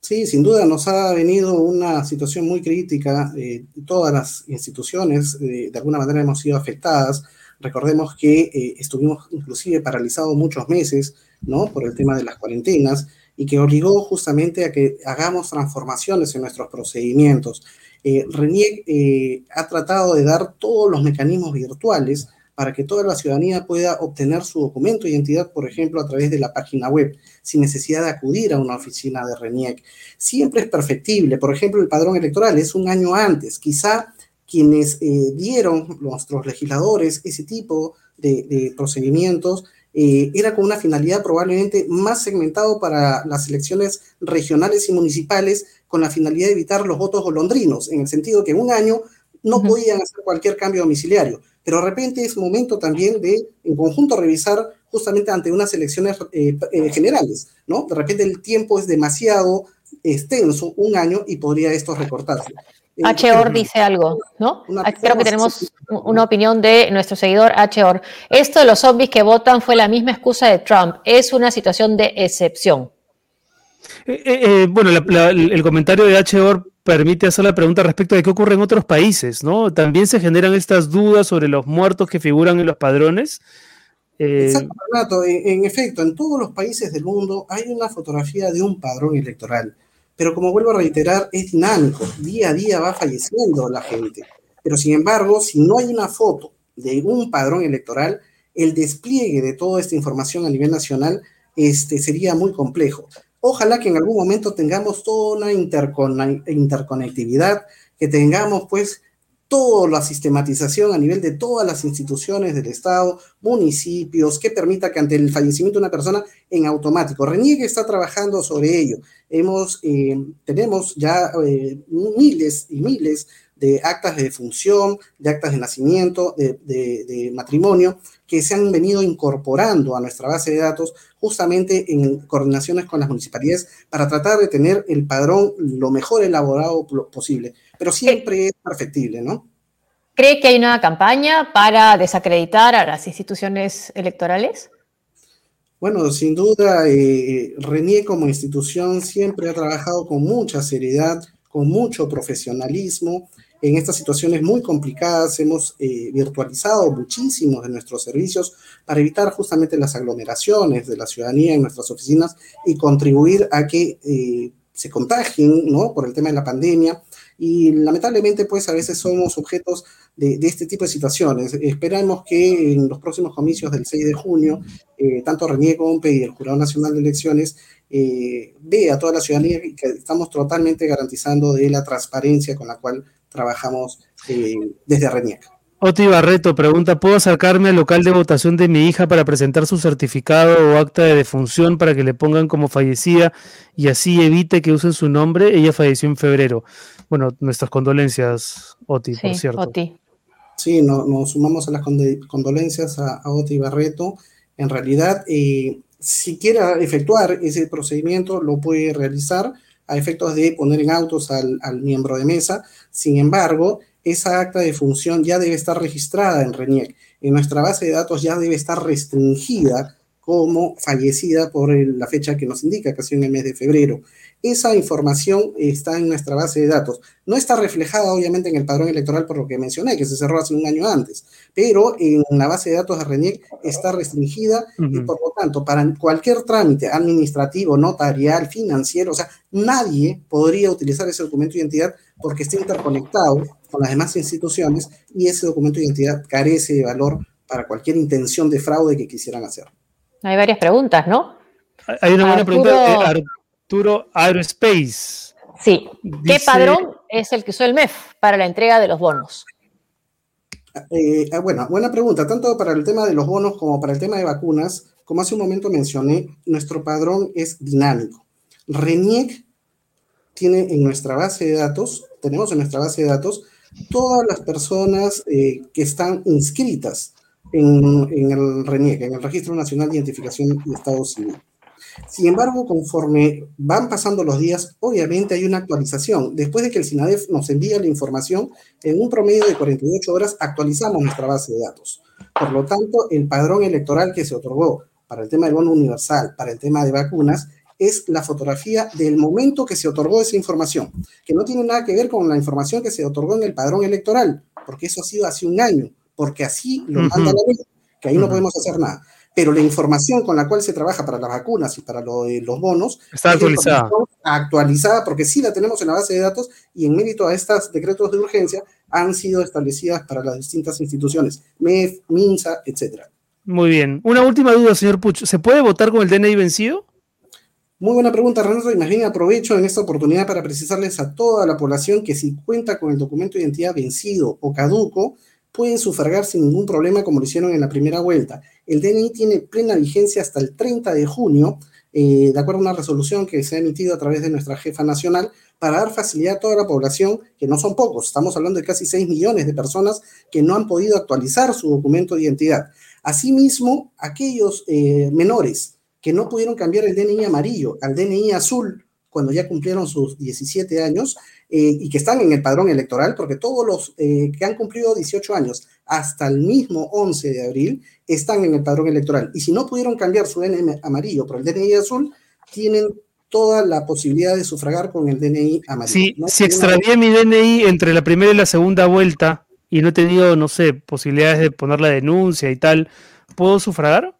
Sí, sin duda nos ha venido una situación muy crítica. Eh, todas las instituciones eh, de alguna manera hemos sido afectadas. Recordemos que eh, estuvimos inclusive paralizados muchos meses, ¿no? Por el tema de las cuarentenas y que obligó justamente a que hagamos transformaciones en nuestros procedimientos. RENIEC ha tratado de dar todos los mecanismos virtuales para que toda la ciudadanía pueda obtener su documento de identidad, por ejemplo, a través de la página web, sin necesidad de acudir a una oficina de RENIEC. Siempre es perfectible. Por ejemplo, el padrón electoral es un año antes. Quizá quienes eh, dieron, nuestros legisladores, ese tipo de, procedimientos, eh, era con una finalidad probablemente más segmentado para las elecciones regionales y municipales, con la finalidad de evitar los votos golondrinos, en el sentido que un año no podían hacer cualquier cambio domiciliario pero de repente es momento también de, en conjunto, revisar justamente ante unas elecciones eh, eh, generales, ¿no? De repente el tiempo es demasiado extenso, un año, y podría esto recortarse. HOR dice algo, ¿no? Creo que tenemos una opinión de nuestro seguidor HOR. Esto de los zombies que votan fue la misma excusa de Trump. Es una situación de excepción. Eh, bueno, el comentario de HOR permite hacer la pregunta respecto de qué ocurre en otros países, ¿no? También se generan estas dudas sobre los muertos que figuran en los padrones. Eh, Exacto, Renato. En, efecto, en todos los países del mundo hay una fotografía de un padrón electoral, pero como vuelvo a reiterar, es dinámico, día a día va falleciendo la gente. Pero sin embargo, si no hay una foto de un padrón electoral, el despliegue de toda esta información a nivel nacional este, sería muy complejo. Ojalá que en algún momento tengamos toda una interconectividad, que tengamos pues toda la sistematización a nivel de todas las instituciones del Estado, municipios, que permita que ante el fallecimiento de una persona en automático, Reniegue está trabajando sobre ello. Eh, tenemos ya eh, miles y miles de actas de defunción, de actas de nacimiento, de, matrimonio, que se han venido incorporando a nuestra base de datos justamente en coordinaciones con las municipalidades para tratar de tener el padrón lo mejor elaborado posible. Pero siempre es perfectible, ¿no? ¿Cree que hay una campaña para desacreditar a las instituciones electorales? Bueno, sin duda, eh, Renier como institución siempre ha trabajado con mucha seriedad, con mucho profesionalismo en estas situaciones muy complicadas hemos eh, virtualizado muchísimos de nuestros servicios para evitar justamente las aglomeraciones de la ciudadanía en nuestras oficinas y contribuir a que eh, se contagien, ¿no? Por el tema de la pandemia. Y lamentablemente, pues a veces somos objetos de, este tipo de situaciones. Esperamos que en los próximos comicios del 6 de junio, eh, tanto René Gompe y el Jurado Nacional de Elecciones eh, vea a toda la ciudadanía que estamos totalmente garantizando de la transparencia con la cual trabajamos eh, desde RENIEC. Oti Barreto pregunta, ¿puedo acercarme al local de votación de mi hija para presentar su certificado o acta de defunción para que le pongan como fallecida y así evite que usen su nombre? Ella falleció en febrero. Bueno, nuestras condolencias, Oti, por cierto. Oti. Sí, nos sumamos a las condolencias a, Oti Barreto. En realidad, eh, si quiera efectuar ese procedimiento, lo puede realizar a efectos de poner en autos al, miembro de mesa. Sin embargo, esa acta de función ya debe estar registrada en RENIEC. En nuestra base de datos ya debe estar restringida como fallecida por la fecha que nos indica, sido en el mes de febrero. Esa información está en nuestra base de datos. No está reflejada, obviamente, en el padrón electoral por lo que mencioné, que se cerró hace un año antes, pero en la base de datos de RENIEC está restringida y, por lo tanto, para cualquier trámite administrativo, notarial, financiero, o sea, nadie podría utilizar ese documento de identidad porque está interconectado con las demás instituciones y ese documento de identidad carece de valor para cualquier intención de fraude que quisieran hacer. Hay varias preguntas, ¿no? Hay una buena pregunta de Arturo Aerospace. Sí. ¿Qué padrón es el que usó el MEF para la entrega de los bonos? Eh, ah, bueno, buena pregunta. Tanto para el tema de los bonos como para el tema de vacunas, como hace un momento mencioné, nuestro padrón es dinámico. RENIEC tiene en nuestra base de datos, tenemos en nuestra base de datos todas las personas eh, que están inscritas en, el RENIEC, en el Registro Nacional de Identificación de Estado Civil. Sin embargo, conforme van pasando los días, obviamente hay una actualización. Después de que el SINADEF nos envía la información, en un promedio de 48 horas actualizamos nuestra base de datos. Por lo tanto, el padrón electoral que se otorgó para el tema del bono universal, para el tema de vacunas, es la fotografía del momento que se otorgó esa información, que no tiene nada que ver con la información que se otorgó en el padrón electoral, porque eso ha sido hace un año, porque así lo manda la ley, que ahí no podemos hacer nada. Pero la información con la cual se trabaja para las vacunas y para los bonos está actualizada. Actualizada, porque sí la tenemos en la base de datos y en mérito a estos decretos de urgencia han sido establecidas para las distintas instituciones, MEF, MINSA, etcétera. Muy bien. Una última duda, señor Puch. ¿Se puede votar con el DNI vencido? Muy buena pregunta, Renato. Y más bien aprovecho en esta oportunidad para precisarles a toda la población que si cuenta con el documento de identidad vencido o caduco, pueden sufragar sin ningún problema como lo hicieron en la primera vuelta. El DNI tiene plena vigencia hasta el 30 de junio, eh, de acuerdo a una resolución que se ha emitido a través de nuestra jefa nacional, para dar facilidad a toda la población, que no son pocos, estamos hablando de casi 6 millones de personas que no han podido actualizar su documento de identidad. Asimismo, aquellos eh, menores que no pudieron cambiar el DNI amarillo al DNI azul cuando ya cumplieron sus 17 años eh, y que están en el padrón electoral, porque todos los eh, que han cumplido 18 años hasta el mismo 11 de abril están en el padrón electoral. Y si no pudieron cambiar su DNI amarillo por el DNI azul, tienen toda la posibilidad de sufragar con el DNI amarillo. Sí, si extravié mi DNI entre la primera y la segunda vuelta y no he tenido, no sé, posibilidades de poner la denuncia y tal, ¿puedo sufragar?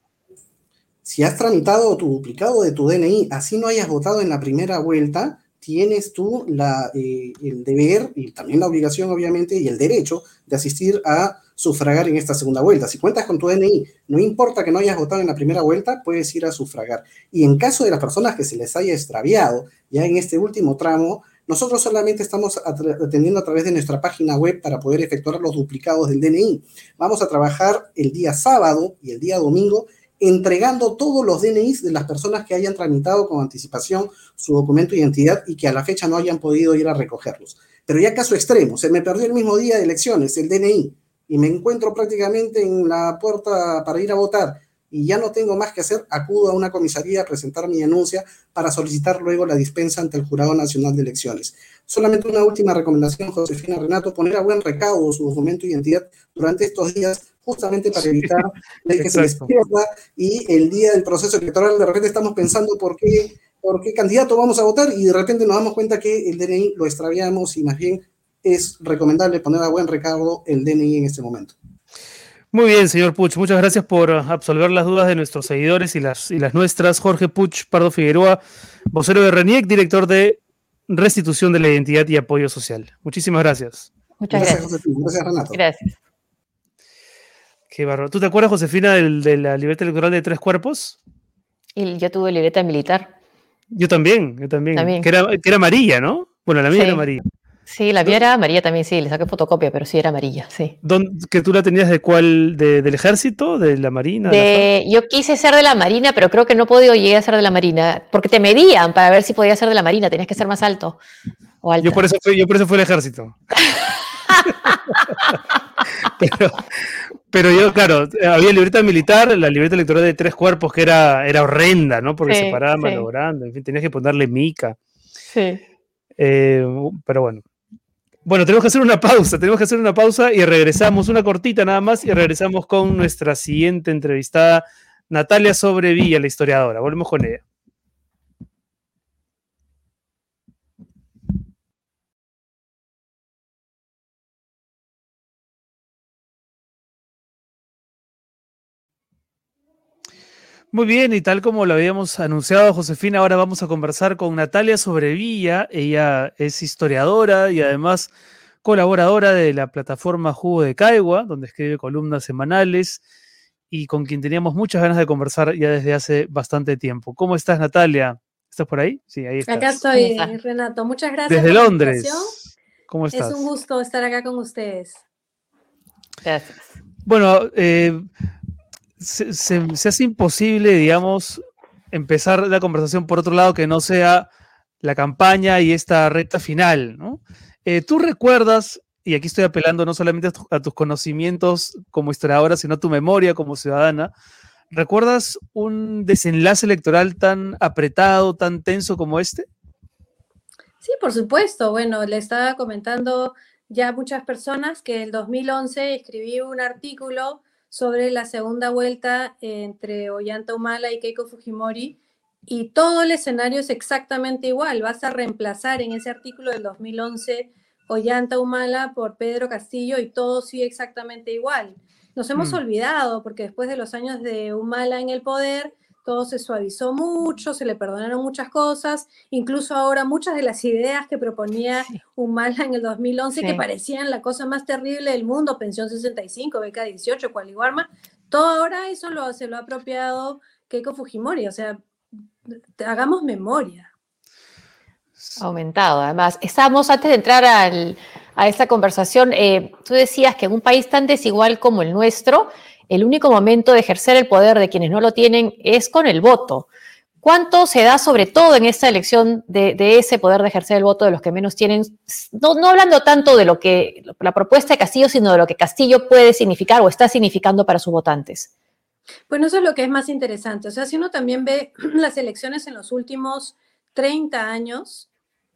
Si has tramitado tu duplicado de tu DNI, así no hayas votado en la primera vuelta, tienes tú la, eh, el deber y también la obligación, obviamente, y el derecho de asistir a sufragar en esta segunda vuelta. Si cuentas con tu DNI, no importa que no hayas votado en la primera vuelta, puedes ir a sufragar. Y en caso de las personas que se les haya extraviado, ya en este último tramo, nosotros solamente estamos atendiendo a través de nuestra página web para poder efectuar los duplicados del DNI. Vamos a trabajar el día sábado y el día domingo entregando todos los DNIs de las personas que hayan tramitado con anticipación su documento de identidad y que a la fecha no hayan podido ir a recogerlos. Pero ya caso extremo, se me perdió el mismo día de elecciones el DNI y me encuentro prácticamente en la puerta para ir a votar y ya no tengo más que hacer, acudo a una comisaría a presentar mi denuncia para solicitar luego la dispensa ante el Jurado Nacional de Elecciones. Solamente una última recomendación, Josefina Renato, poner a buen recaudo su documento de identidad durante estos días, justamente para evitar que se les pierda y el día del proceso electoral de repente estamos pensando por qué, por qué candidato vamos a votar y de repente nos damos cuenta que el DNI lo extraviamos y más bien es recomendable poner a buen recaudo el DNI en este momento. Muy bien, señor Puch. Muchas gracias por absolver las dudas de nuestros seguidores y las, y las nuestras. Jorge Puch Pardo Figueroa, vocero de RENIEC, director de restitución de la identidad y apoyo social. Muchísimas gracias. Muchas gracias. Gracias, Renato. Gracias. Qué barro. ¿Tú te acuerdas, Josefina, de la libreta electoral de tres cuerpos? Y yo tuve libreta militar. Yo también, yo también. Que, era, que era amarilla, ¿no? Bueno, la mía era amarilla. Sí, la mía era amarilla también, sí, le saqué fotocopia, pero sí era amarilla, sí. ¿Que tú la tenías de cuál? ¿Del ejército? ¿De la marina? yo quise ser de la marina, pero creo que no he podido llegar a ser de la marina, porque te medían para ver si podía ser de la marina, tenías que ser más alto o Yo por eso fui, yo por eso fui al ejército. *laughs* *laughs* pero, yo, claro, había libreta militar, la libreta electoral de tres cuerpos que era, era horrenda, ¿no? Porque se paraba malogrando, en fin, tenías que ponerle mica. Sí. Eh, pero bueno. Bueno, tenemos que hacer una pausa, tenemos que hacer una pausa y regresamos, una cortita nada más, y regresamos con nuestra siguiente entrevistada, Natalia Sobrevilla, la historiadora. Volvemos con ella. Muy bien, y tal como lo habíamos anunciado, Josefina, ahora vamos a conversar con Natalia Sobrevilla. Ella es historiadora y además colaboradora de la plataforma Jugo de Caigua, donde escribe columnas semanales y con quien teníamos muchas ganas de conversar ya desde hace bastante tiempo. ¿Cómo estás, Natalia? ¿Estás por ahí? Sí, ahí estás. Acá estoy, Renato. Muchas gracias. Desde Londres. ¿Cómo estás? Es un gusto estar acá con ustedes. Gracias. Bueno, eh, se, hace imposible, digamos, empezar la conversación por otro lado que no sea la campaña y esta recta final, ¿no? Eh, ¿Tú recuerdas, y aquí estoy apelando no solamente a, tus conocimientos como historiadora, sino a tu memoria como ciudadana, ¿recuerdas un desenlace electoral tan apretado, tan tenso como este? Sí, por supuesto. Bueno, le estaba comentando ya a muchas personas que en el 2011 escribí un artículo sobre la segunda vuelta entre Ollanta Humala y Keiko Fujimori y todo el escenario es exactamente igual. Vas a reemplazar en ese artículo del 2011 Ollanta Humala por Pedro Castillo y todo sigue exactamente igual. Nos hemos mm. olvidado porque después de los años de Humala en el poder, todo se suavizó mucho, se le perdonaron muchas cosas, incluso ahora muchas de las ideas que proponía Humala en el 2011, que parecían la cosa más terrible del mundo, pensión 65, beca 18, cualiguarma, todo ahora eso lo, se lo ha apropiado Keiko Fujimori, o sea, hagamos memoria. Aumentado, además. Estamos, antes de entrar a esta conversación, eh, tú decías que en un país tan desigual como el nuestro, el único momento de ejercer el poder de quienes no lo tienen es con el voto. ¿Cuánto se da sobre todo en esta elección de, ese poder de ejercer el voto de los que menos tienen? No, hablando tanto de lo que la propuesta de Castillo, sino de lo que Castillo puede significar o está significando para sus votantes. Bueno, eso es lo que es más interesante. O sea, si uno también ve *clears throat* las elecciones en los últimos 30 años,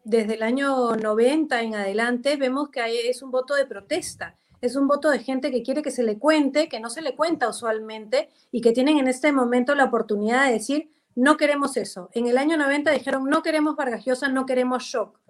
desde el año 90 en adelante, vemos que es un voto de protesta es un voto de gente que quiere que se le cuente, que no se le cuenta usualmente y que tienen en este momento la oportunidad de decir, no queremos eso. En el año 90 dijeron, no queremos Vargas no queremos shock.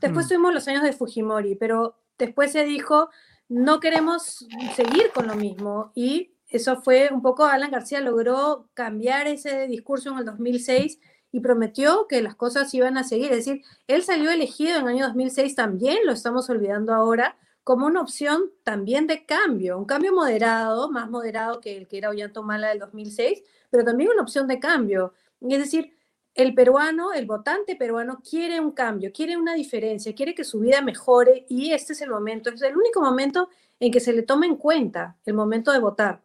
Después mm. tuvimos los años de Fujimori, pero después se dijo, no queremos seguir con lo mismo. Y eso fue un poco, Alan García logró cambiar ese discurso en el 2006 y prometió que las cosas iban a seguir. Es decir, él salió elegido en el año 2006 también, lo estamos olvidando ahora, como una opción también de cambio, un cambio moderado, más moderado que el que era Ollantumala del 2006, pero también una opción de cambio. Es decir, el peruano, el votante peruano quiere un cambio, quiere una diferencia, quiere que su vida mejore y este es el momento, es el único momento en que se le toma en cuenta el momento de votar.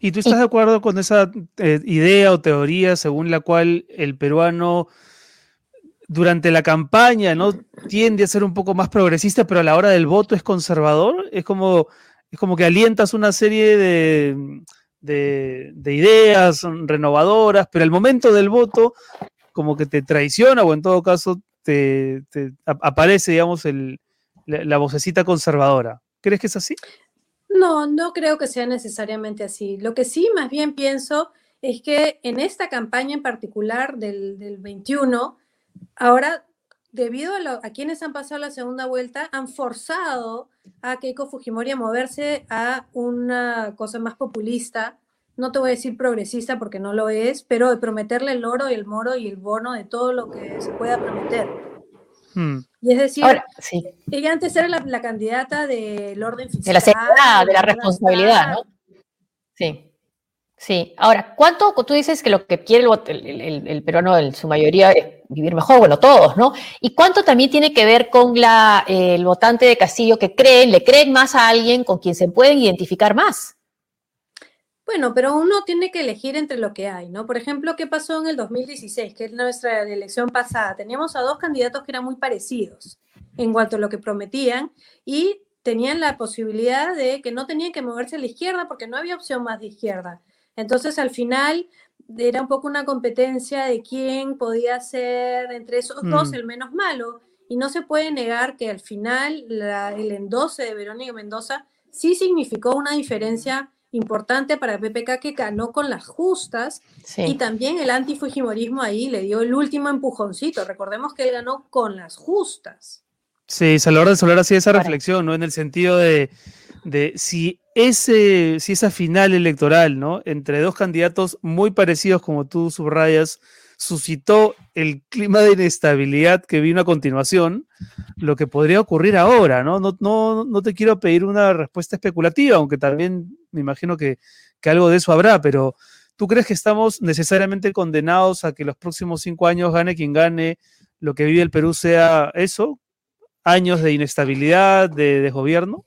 ¿Y tú estás de acuerdo con esa eh, idea o teoría según la cual el peruano durante la campaña, ¿no? Tiende a ser un poco más progresista, pero a la hora del voto es conservador. Es como, es como que alientas una serie de, de, ideas renovadoras, pero al momento del voto, como que te traiciona, o en todo caso, te, aparece, digamos, el, la, la vocecita conservadora. ¿Crees que es así? No, no creo que sea necesariamente así. Lo que sí más bien pienso es que en esta campaña en particular del, del 21, Ahora, debido a, quienes han pasado la segunda vuelta, han forzado a Keiko Fujimori a moverse a una cosa más populista. No te voy a decir progresista porque no lo es, pero de prometerle el oro y el moro y el bono de todo lo que se pueda prometer. Hmm. Y es decir, ella antes era la, candidata del orden fiscal. De la seguridad, de la responsabilidad, ¿no? Sí. Sí, ahora, ¿cuánto tú dices que lo que quiere el, peruano en su mayoría es vivir mejor? Bueno, todos, ¿no? ¿Y cuánto también tiene que ver con la, el votante de Castillo que creen, le creen más a alguien con quien se pueden identificar más? Bueno, pero uno tiene que elegir entre lo que hay, ¿no? Por ejemplo, ¿qué pasó en el 2016, que es nuestra elección pasada? Teníamos a dos candidatos que eran muy parecidos en cuanto a lo que prometían y tenían la posibilidad de que no tenían que moverse a la izquierda porque no había opción más de izquierda. Entonces, al final era un poco una competencia de quién podía ser entre esos dos mm. el menos malo. Y no se puede negar que al final el endose de Verónica Mendoza sí significó una diferencia importante para PPK que ganó con las justas y también el antifujimorismo ahí le dio el último empujoncito. Recordemos que él ganó con las justas. Sí, Salvador de Solar hacía esa reflexión, ¿no? En el sentido de, de si ese, si esa final electoral, ¿no? Entre dos candidatos muy parecidos, como tú subrayas, suscitó el clima de inestabilidad que vino a continuación, lo que podría ocurrir ahora, ¿no? No, no, no te quiero pedir una respuesta especulativa, aunque también me imagino que, que algo de eso habrá, pero ¿tú crees que estamos necesariamente condenados a que los próximos cinco años gane quien gane, lo que vive el Perú sea eso? ¿Años de inestabilidad, de desgobierno?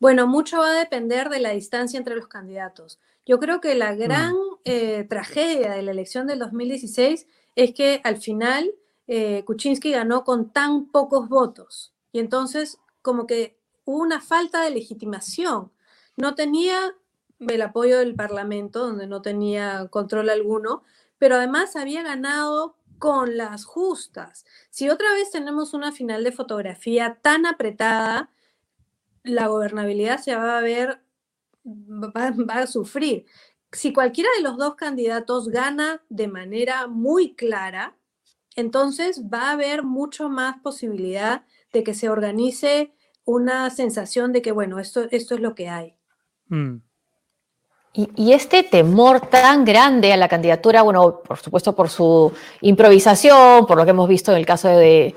Bueno, mucho va a depender de la distancia entre los candidatos. Yo creo que la gran mm. eh, tragedia de la elección del 2016 es que al final eh, Kuczynski ganó con tan pocos votos y entonces como que hubo una falta de legitimación. No tenía el apoyo del Parlamento, donde no tenía control alguno, pero además había ganado con las justas. Si otra vez tenemos una final de fotografía tan apretada, la gobernabilidad se va a ver, va, a sufrir. Si cualquiera de los dos candidatos gana de manera muy clara, entonces va a haber mucho más posibilidad de que se organice una sensación de que, bueno, esto, esto es lo que hay. Mm. Y, y, este temor tan grande a la candidatura, bueno, por supuesto por su improvisación, por lo que hemos visto en el caso de,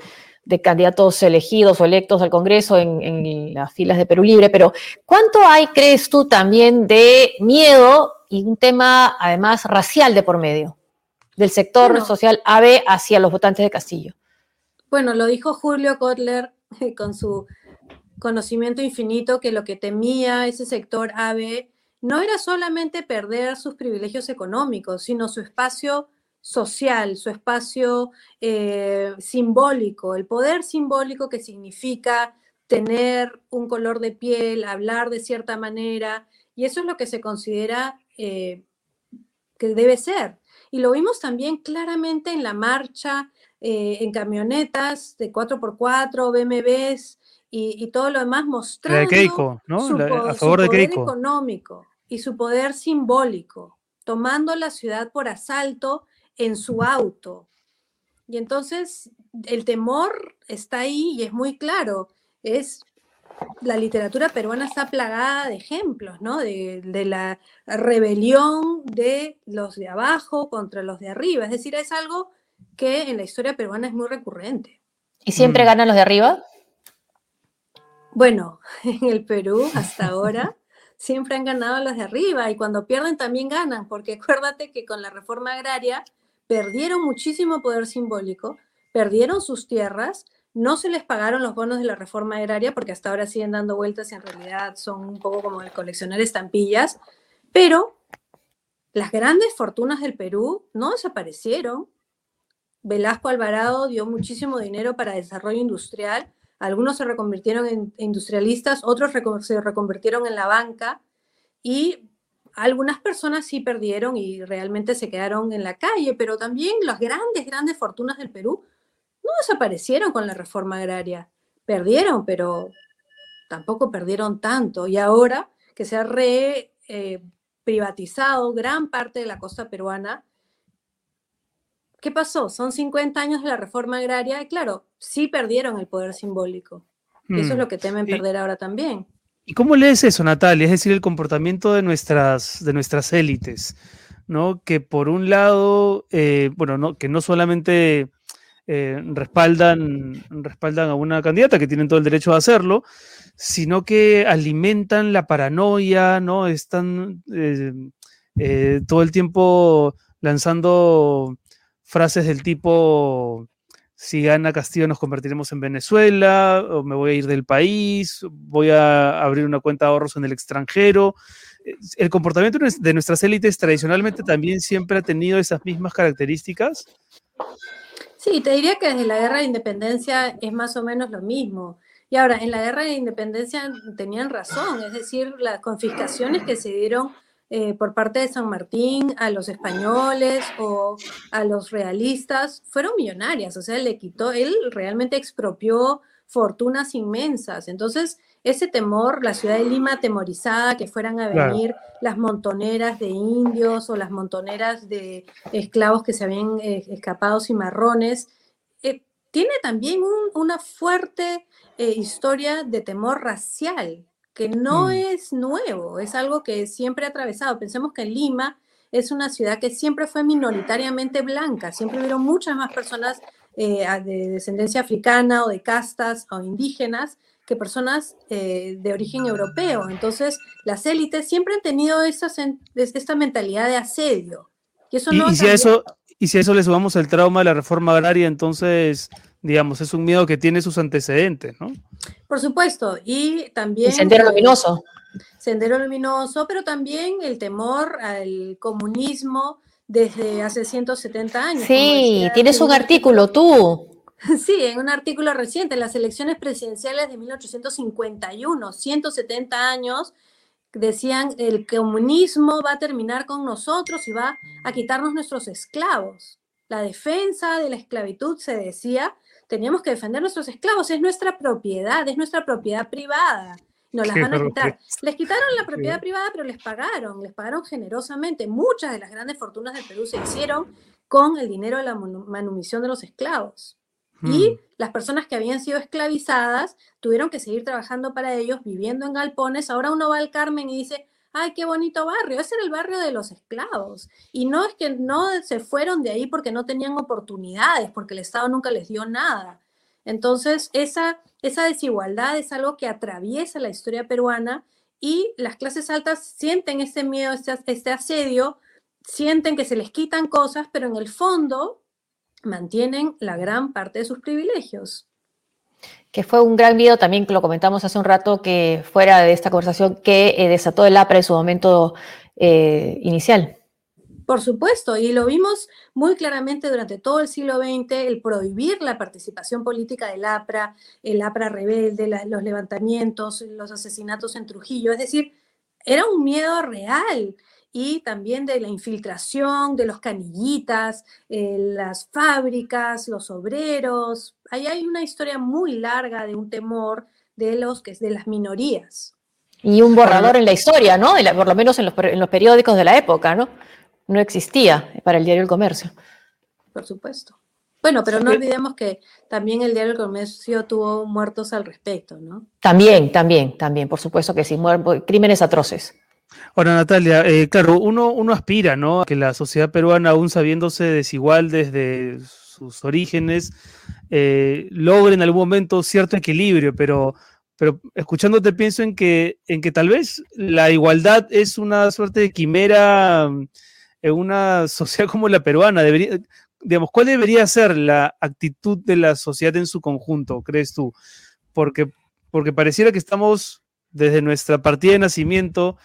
de candidatos elegidos o electos al Congreso en, las filas de Perú Libre, pero ¿cuánto hay, crees tú, también de miedo y un tema además racial de por medio del sector social AB hacia los votantes de Castillo? Bueno, lo dijo Julio Kotler *laughs* con su conocimiento infinito que lo que temía ese sector AB no era solamente perder sus privilegios económicos, sino su espacio social, su espacio eh, simbólico, el poder simbólico que significa tener un color de piel, hablar de cierta manera, y eso es lo que se considera eh, que debe ser. Y lo vimos también claramente en la marcha, eh, en camionetas de 4x4, BMWs y, todo lo demás, mostrando su, a favor poder económico y su poder simbólico, tomando la ciudad por asalto en su auto. Y entonces el temor está ahí y es muy claro. Es la literatura peruana está plagada de ejemplos, ¿no? De, la rebelión de los de abajo contra los de arriba. Es decir, es algo que en la historia peruana es muy recurrente. ¿Y siempre mm. ganan los de arriba? Bueno, *laughs* en el Perú hasta ahora siempre han ganado los de arriba y cuando pierden también ganan, porque *laughs* acuérdate que con la reforma agraria perdieron muchísimo poder simbólico, perdieron sus tierras, no se les pagaron los bonos de la reforma agraria porque hasta ahora siguen dando vueltas y en realidad son un poco como el coleccionar estampillas, pero las grandes fortunas del Perú no desaparecieron. Velasco Alvarado dio muchísimo dinero para desarrollo industrial, algunos se reconvirtieron en industrialistas, otros se reconvirtieron en la banca y algunas personas sí perdieron y realmente se quedaron en la calle, pero también las grandes, grandes fortunas del Perú no desaparecieron con la reforma agraria. Perdieron, pero tampoco perdieron tanto. Y ahora que se ha re, eh, privatizado gran parte de la costa peruana, ¿qué pasó? Son 50 años de la reforma agraria y claro, sí perdieron el poder simbólico. eso es mm, lo que temen perder ahora también. ¿Y cómo lees eso, Natalia? Es decir, el comportamiento de nuestras, de nuestras élites, ¿no? Que por un lado, eh, bueno, no, que no solamente eh, respaldan, respaldan a una candidata que tienen todo el derecho a hacerlo, sino que alimentan la paranoia, ¿no? Están eh, todo el tiempo lanzando frases del tipo, si gana Castillo nos convertiremos en Venezuela, o me voy a ir del país, voy a abrir una cuenta de ahorros en el extranjero. El comportamiento de nuestras élites tradicionalmente también siempre ha tenido esas mismas características. Sí, te diría que desde la guerra de independencia es más o menos lo mismo. Y ahora, en la guerra de independencia tenían razón, es decir, las confiscaciones que se dieron eh, por parte de San Martín a los españoles o a los realistas fueron millonarias, o sea, le quitó, él realmente expropió fortunas inmensas. Entonces, ese temor, la ciudad de Lima atemorizada, que fueran a venir las montoneras de indios o las montoneras de esclavos que se habían eh, escapado cimarrones, eh, tiene también una fuerte historia de temor racial que no mm. es nuevo, es algo que siempre ha atravesado. Pensemos que Lima es una ciudad que siempre fue minoritariamente blanca, siempre hubieron muchas más personas eh, de descendencia africana o de castas o indígenas que personas eh, de origen europeo. Entonces, las élites siempre han tenido esa, esta mentalidad de asedio. Y, eso no si a eso, y si a eso le sumamos el trauma de la reforma agraria, entonces digamos, es un miedo que tiene sus antecedentes, ¿no? Por supuesto, y también... sendero luminoso. Sendero luminoso, pero también el temor al comunismo desde hace 170 años. Sí, tienes un artículo tú. *laughs* Sí, en un artículo reciente, en las elecciones presidenciales de 1851, 170 años, decían el comunismo va a terminar con nosotros y va a quitarnos nuestros esclavos. La defensa de la esclavitud se decía teníamos que defender nuestros esclavos, es nuestra propiedad, es nuestra propiedad privada. No las van a quitar. Les quitaron la propiedad privada, pero les pagaron, les pagaron generosamente. Muchas de las grandes fortunas del Perú se hicieron con el dinero de la manumisión de los esclavos. Y hmm. las personas que habían sido esclavizadas tuvieron que seguir trabajando para ellos, viviendo en galpones. Ahora uno va al Carmen y dice, ay, qué bonito barrio, ese era el barrio de los esclavos. Y no es que no se fueron de ahí porque no tenían oportunidades, porque el Estado nunca les dio nada. Entonces, esa, esa desigualdad es algo que atraviesa la historia peruana y las clases altas sienten ese miedo, este, este asedio, sienten que se les quitan cosas, pero en el fondo mantienen la gran parte de sus privilegios que fue un gran video también, lo comentamos hace un rato, que fuera de esta conversación, que eh, desató el APRA en su momento eh, inicial. Por supuesto, y lo vimos muy claramente durante todo el siglo XX, el prohibir la participación política del APRA, el APRA rebelde, los levantamientos, los asesinatos en Trujillo, es decir, era un miedo real y también de la infiltración de los canillitas, eh, las fábricas, los obreros. Ahí hay una historia muy larga de un temor de los que de las minorías. Y un borrador en la historia, ¿no? por lo menos en los, en los periódicos de la época, ¿no? No existía para el diario El Comercio. Por supuesto. Bueno, pero no olvidemos que también el diario El Comercio tuvo muertos al respecto, ¿no? También, también, también, por supuesto que sí, crímenes atroces. Ahora, Natalia, eh, claro, uno, uno aspira ¿no? a que la sociedad peruana, aún sabiéndose desigual desde sus orígenes, eh, logre en algún momento cierto equilibrio, pero, pero escuchándote pienso en que, en que tal vez la igualdad es una suerte de quimera mm, en una *laughs* sociedad como la peruana. Debería, digamos, ¿cuál debería ser la actitud de la sociedad en su conjunto, crees tú? Porque, porque pareciera que estamos desde nuestra partida de nacimiento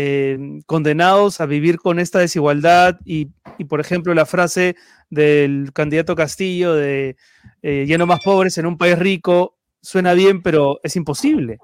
eh, condenados a vivir con esta desigualdad y, por ejemplo, la frase del candidato Castillo de eh, lleno más pobres en un país rico suena bien, pero es imposible.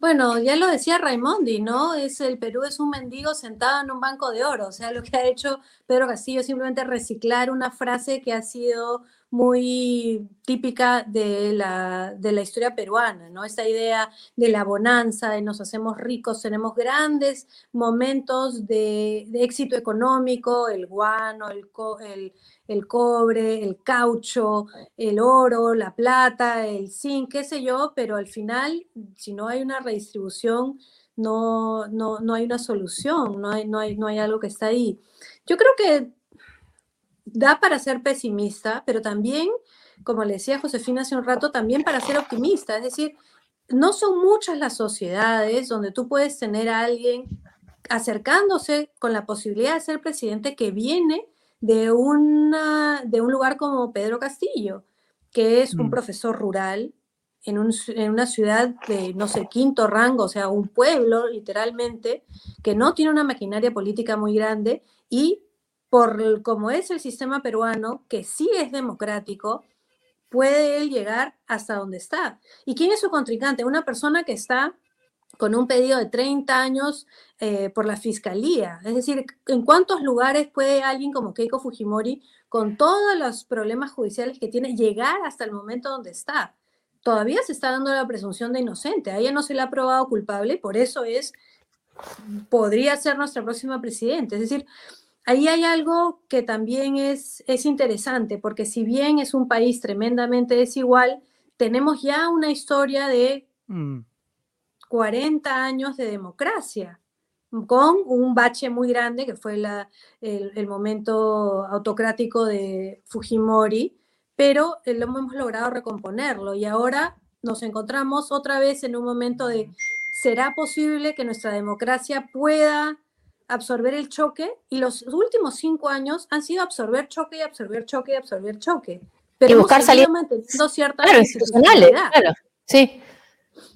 Bueno, ya lo decía Raimondi, ¿no? Es el Perú es un mendigo sentado en un banco de oro. O sea, lo que ha hecho Pedro Castillo es simplemente reciclar una frase que ha sido muy típica de la, de la historia peruana, ¿no? Esa idea de la bonanza, de nos hacemos ricos, tenemos grandes momentos de, éxito económico, el guano, el, el, el, cobre, el caucho, el oro, la plata, el zinc, qué sé yo, pero al final, si no hay una redistribución, no, no, no hay una solución, no hay, no, hay, no hay algo que está ahí. Yo creo que da para ser pesimista, pero también, como le decía Josefina hace un rato, también para ser optimista. Es decir, no son muchas las sociedades donde tú puedes tener a alguien acercándose con la posibilidad de ser presidente que viene de, una, de un lugar como Pedro Castillo, que es un mm. profesor rural en, una ciudad de, no sé, quinto rango, o sea, un pueblo literalmente, que no tiene una maquinaria política muy grande y por como es el sistema peruano, que sí es democrático, puede él llegar hasta donde está. ¿Y quién es su contrincante? Una persona que está con un pedido de 30 años eh, por la fiscalía. Es decir, ¿en cuántos lugares puede alguien como Keiko Fujimori, con todos los problemas judiciales que tiene, llegar hasta el momento donde está? Todavía se está dando la presunción de inocente. A ella no se le ha probado culpable, por eso es, podría ser nuestra próxima presidenta. Es decir, ahí hay algo que también es, es interesante, porque si bien es un país tremendamente desigual, tenemos ya una historia de 40 mm. años de democracia, con un bache muy grande, que fue la, el, momento autocrático de Fujimori, pero eh, lo hemos logrado recomponerlo y ahora nos encontramos otra vez en un momento de, ¿será posible que nuestra democracia pueda absorber el choque y los últimos cinco años han sido absorber choque y absorber choque y absorber choque. Pero y buscar salir manteniendo ciertas claro, institucionales. Claro, sí,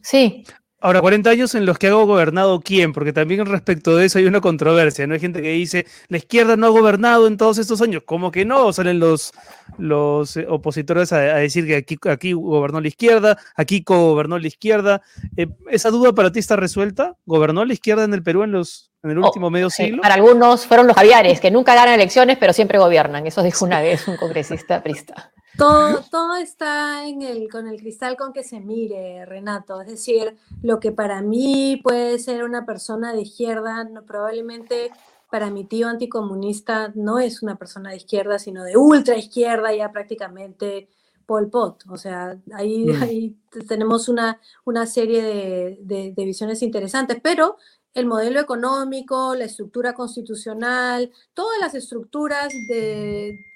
sí. Ahora, 40 años en los que ha gobernado quién, porque también respecto de eso hay una controversia, ¿no? Hay gente que dice, la izquierda no ha gobernado en todos estos años, ¿cómo que no? Salen los, los eh, opositores a, decir que aquí, aquí gobernó la izquierda, aquí gobernó la izquierda. Eh, ¿Esa duda para ti está resuelta? ¿Gobernó la izquierda en el Perú en, los, en el oh, último medio siglo? para algunos fueron los Javiares, que nunca ganan elecciones, pero siempre gobiernan. Eso dijo una vez un congresista prista. Todo, todo está en el, con el cristal con que se mire, Renato. Es decir, lo que para mí puede ser una persona de izquierda, probablemente para mi tío anticomunista no es una persona de izquierda, sino de ultra izquierda, ya prácticamente Pol Pot. O sea, ahí, mm. ahí tenemos una, una serie de, de visiones interesantes, pero el modelo económico, la estructura constitucional, todas las estructuras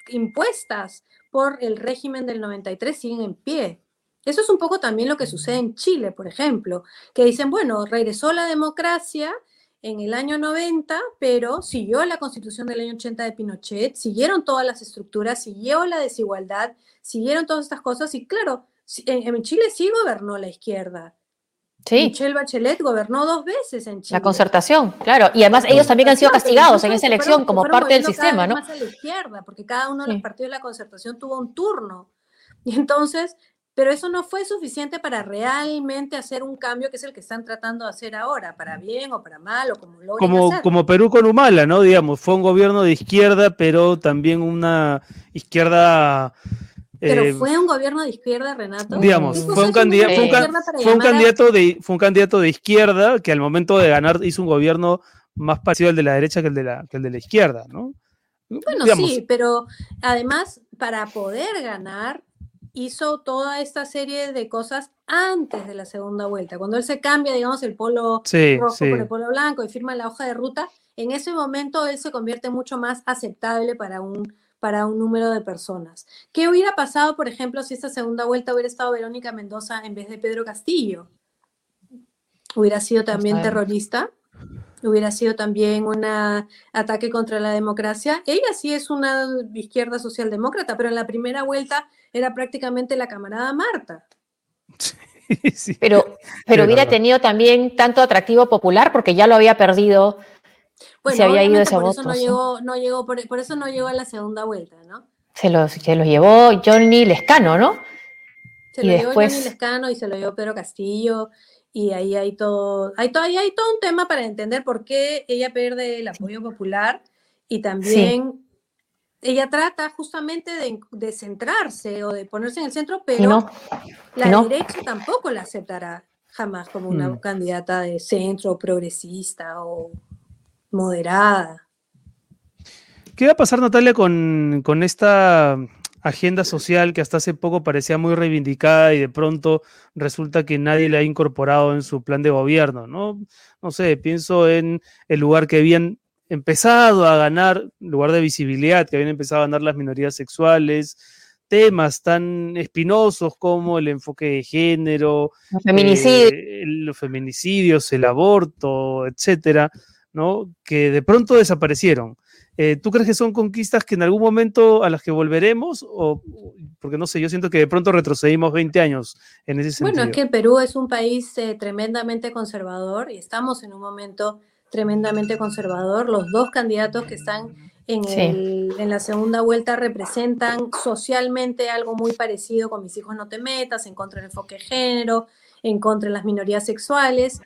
impuestas por el régimen del 93 siguen en pie. Eso es un poco también lo que sucede en Chile, por ejemplo, que dicen, bueno, regresó la democracia en el año 90, pero siguió la constitución del año 80 de Pinochet, siguieron todas las estructuras, siguió la desigualdad, siguieron todas estas cosas y claro, en, Chile sí gobernó la izquierda, Sí. Michelle Bachelet gobernó dos veces en Chile. La concertación, claro. Y además ellos también han sido castigados en esa elección como parte del sistema, ¿no? Más a la izquierda, porque cada uno de los partidos de la concertación tuvo un turno. Y entonces, pero eso no fue suficiente para realmente hacer un cambio que es el que están tratando de hacer ahora, para bien o para mal, o como lo como, hacer. como Perú con Humala, ¿no? Digamos, fue un gobierno de izquierda, pero también una izquierda pero eh, fue un gobierno de izquierda, Renato. Digamos, fue un, candidato, fue, un, candidato de, fue un candidato de izquierda que al momento de ganar hizo un gobierno más parecido al de la derecha que el de la, que el de la izquierda, ¿no? Bueno, sí, pero además para poder ganar hizo toda esta serie de cosas antes de la segunda vuelta. Cuando él se cambia, digamos, el polo rojo por el polo blanco y firma la hoja de ruta, en ese momento él se convierte mucho más aceptable para un para un número de personas. ¿Qué hubiera pasado, por ejemplo, si esta segunda vuelta hubiera estado Verónica Mendoza en vez de Pedro Castillo? ¿Hubiera sido también terrorista? ¿Hubiera sido también un ataque contra la democracia? Ella sí es una izquierda socialdemócrata, pero en la primera vuelta era prácticamente la camarada Marta. *laughs* Sí, Pero, pero hubiera tenido también tanto atractivo popular porque ya lo había perdido bueno, había ido ese por Eso no llegó, no llegó por, eso no llegó a la segunda vuelta, ¿no? Se los, se los llevó Johnny Lescano, ¿no? Se lo llevó Johnny Lescano y se lo llevó Pedro Castillo. Y ahí hay todo, hay todo, hay todo un tema para entender por qué ella pierde el apoyo popular y también ella trata justamente de, centrarse o de ponerse en el centro, pero la derecha tampoco la aceptará jamás como una mm. candidata de centro progresista o moderada. ¿Qué va a pasar, Natalia, con, esta agenda social que hasta hace poco parecía muy reivindicada y de pronto resulta que nadie la ha incorporado en su plan de gobierno, ¿no? No sé, pienso en el lugar que bien empezado a ganar, lugar de visibilidad, que habían empezado a ganar las minorías sexuales, temas tan espinosos como el enfoque de género, eh, los feminicidios, el aborto, etcétera, ¿no? que de pronto desaparecieron. Eh, ¿Tú crees que son conquistas que en algún momento a las que volveremos? O, porque no sé, yo siento que de pronto retrocedimos 20 años en ese sentido. Bueno, es que Perú es un país eh, tremendamente conservador y estamos en un momento tremendamente conservador. Los dos candidatos que están en, la segunda vuelta representan socialmente algo muy parecido con mis hijos no te metas, en contra del enfoque de género, en contra de las minorías sexuales,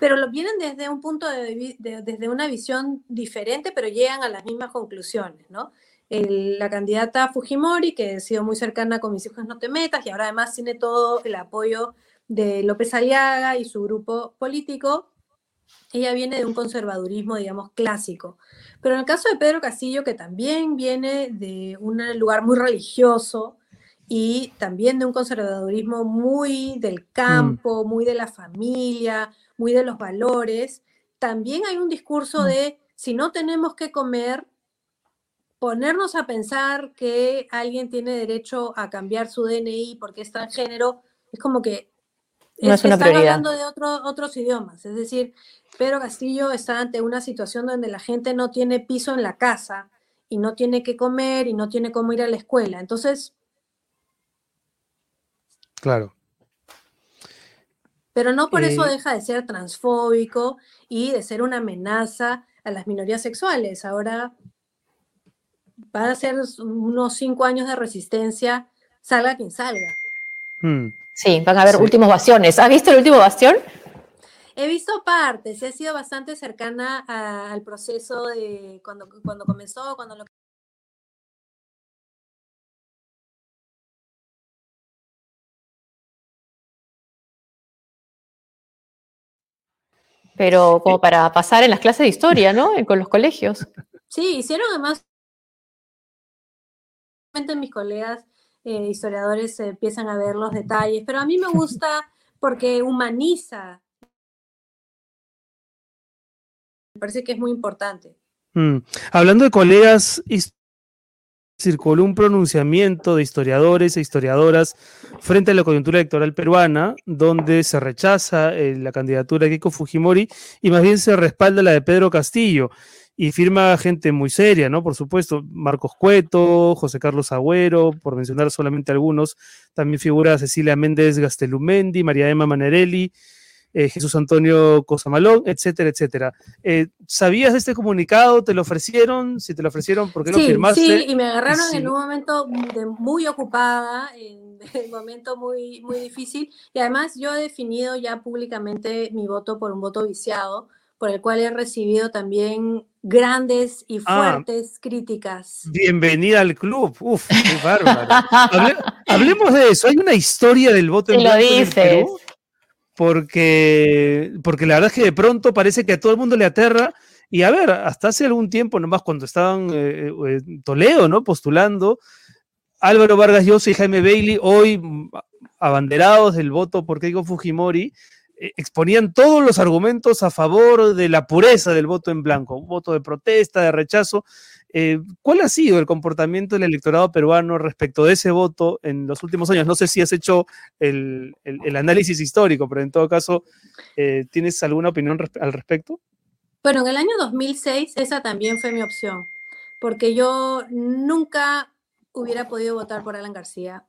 pero lo vienen desde un punto de, desde una visión diferente, pero llegan a las mismas conclusiones, ¿no? la candidata Fujimori, que ha sido muy cercana con mis hijos no te metas, y ahora además tiene todo el apoyo de López Aliaga y su grupo político, ella viene de un conservadurismo, digamos, clásico. Pero en el caso de Pedro Castillo, que también viene de un lugar muy religioso y también de un conservadurismo muy del mm. campo, muy de la familia, muy de los valores, también hay un discurso mm. de si no tenemos que comer, ponernos a pensar que alguien tiene derecho a cambiar su DNI porque es transgénero, es como que no es, están hablando de otros idiomas. Es decir, Pedro Castillo está ante una situación donde la gente no tiene piso en la casa y no tiene que comer y no tiene cómo ir a la escuela. Entonces... Claro. Pero no por eso deja de ser transfóbico y de ser una amenaza a las minorías sexuales. Ahora va a ser unos cinco años de resistencia, salga quien salga. Hmm. Sí, van a haber últimos bastiones. ¿Has visto el último bastión? He visto partes, he sido bastante cercana al proceso de cuando, cuando comenzó, cuando lo pero como para pasar en las clases de historia, ¿no? Con los colegios. Sí, hicieron además, mis colegas eh, historiadores empiezan a ver los detalles, pero a mí me *laughs* gusta porque humaniza Me parece que es muy importante. Mm. Hablando de colegas, circuló un pronunciamiento de historiadores e historiadoras frente a la coyuntura electoral peruana, donde se rechaza eh, la candidatura de Keiko Fujimori y más bien se respalda la de Pedro Castillo. Y firma gente muy seria, ¿no? Por supuesto, Marcos Cueto, José Carlos Agüero, por mencionar solamente algunos. También figura Cecilia Méndez Gastelumendi, María Emma Manerelli, eh, Jesús Antonio Cosamalón, etcétera, etcétera. Eh, ¿Sabías de este comunicado? ¿Te lo ofrecieron? Si te lo ofrecieron, ¿por qué no firmaste? Sí, y me agarraron en un momento muy ocupada, en *laughs* un momento muy, muy difícil. Y además yo he definido ya públicamente mi voto por un voto viciado, por el cual he recibido también grandes y ah. fuertes críticas. Bienvenida al club. Uf, qué bárbaro. hablemos de eso. Hay una historia del voto en blanco en Perú porque, porque la verdad es que de pronto parece que a todo el mundo le aterra. Y a ver, hasta hace algún tiempo, nomás cuando estaban eh, eh, Toledo, ¿no? Postulando, Álvaro Vargas Llosa y Jaime Bailey, hoy mm, abanderados del voto por Keiko Fujimori, eh, exponían todos los argumentos a favor de la pureza del voto en blanco, un voto de protesta, de rechazo, eh, ¿Cuál ha sido el comportamiento del electorado peruano respecto de ese voto en los últimos años? No sé si has hecho el, análisis histórico, pero en todo caso, eh, ¿tienes alguna opinión al respecto? Bueno, en el año 2006 esa también fue mi opción, porque yo nunca hubiera podido votar por Alan García,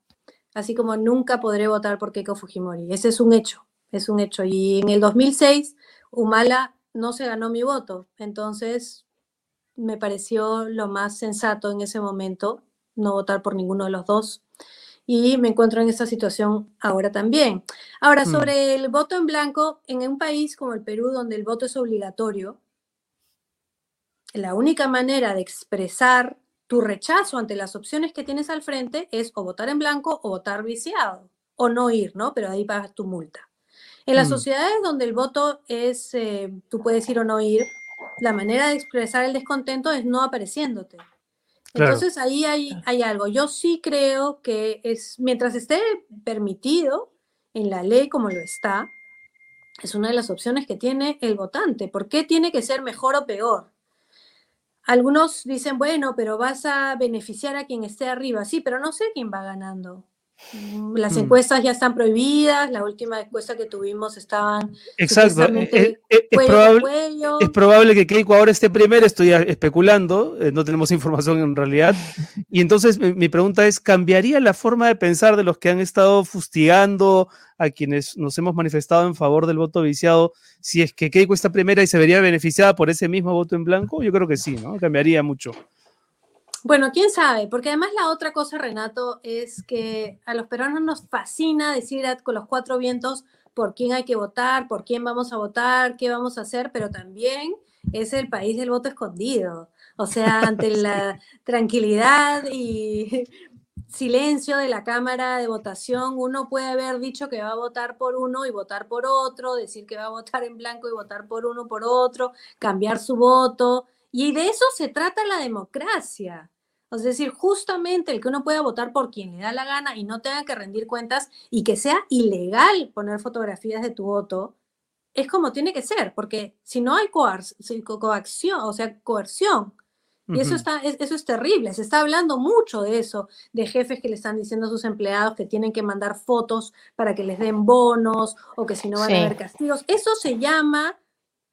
así como nunca podré votar por Keiko Fujimori. Ese es un hecho, es un hecho. Y en el 2006, Humala no se ganó mi voto, entonces me pareció lo más sensato en ese momento no votar por ninguno de los dos. Y me encuentro en esta situación ahora también. Ahora, mm. sobre el voto en blanco, en un país como el Perú, donde el voto es obligatorio, la única manera de expresar tu rechazo ante las opciones que tienes al frente es o votar en blanco o votar viciado, o no ir, ¿no? Pero ahí pagas tu multa. En las mm. sociedades donde el voto es, eh, tú puedes ir o no ir, la manera de expresar el descontento es no apareciéndote. Entonces ahí hay, hay algo. Yo sí creo que es, mientras esté permitido en la ley como lo está, es una de las opciones que tiene el votante. ¿Por qué tiene que ser mejor o peor? algunos dicen, bueno, pero vas a beneficiar a quien esté arriba. Sí, pero no sé quién va ganando. Mm, las mm. encuestas ya están prohibidas, la última encuesta que tuvimos estaban... Exacto, eh, eh, eh, es, probable, es, probable, que Keiko ahora esté primero, estoy especulando, no tenemos *laughs* información en realidad. Y entonces mi pregunta es, ¿cambiaría la forma de pensar de los que han estado fustigando a quienes nos hemos manifestado en favor del voto viciado si es que Keiko está primera y se vería beneficiada por ese mismo voto en blanco? Yo creo que sí, ¿no? Cambiaría mucho. Bueno, quién sabe, porque además la otra cosa, Renato, es que a los peruanos nos fascina decir con los cuatro vientos por quién hay que votar, por quién vamos a votar, qué vamos a hacer, pero también es el país del voto escondido. O sea, ante *laughs* la tranquilidad y *laughs* silencio de la Cámara de Votación, uno puede haber dicho que va a votar por uno y votar por otro, decir que va a votar en blanco y votar por uno por otro, cambiar su voto. Y de eso se trata la democracia. Es decir, justamente el que uno pueda votar por quien le da la gana y no tenga que rendir cuentas y que sea ilegal poner fotografías de tu voto, es como tiene que ser, porque si no hay coacción, o sea, coerción, y eso, está, eso es terrible, se está hablando mucho de eso, de jefes que le están diciendo a sus empleados que tienen que mandar fotos para que les den bonos o que si no van a haber castigos. Eso se llama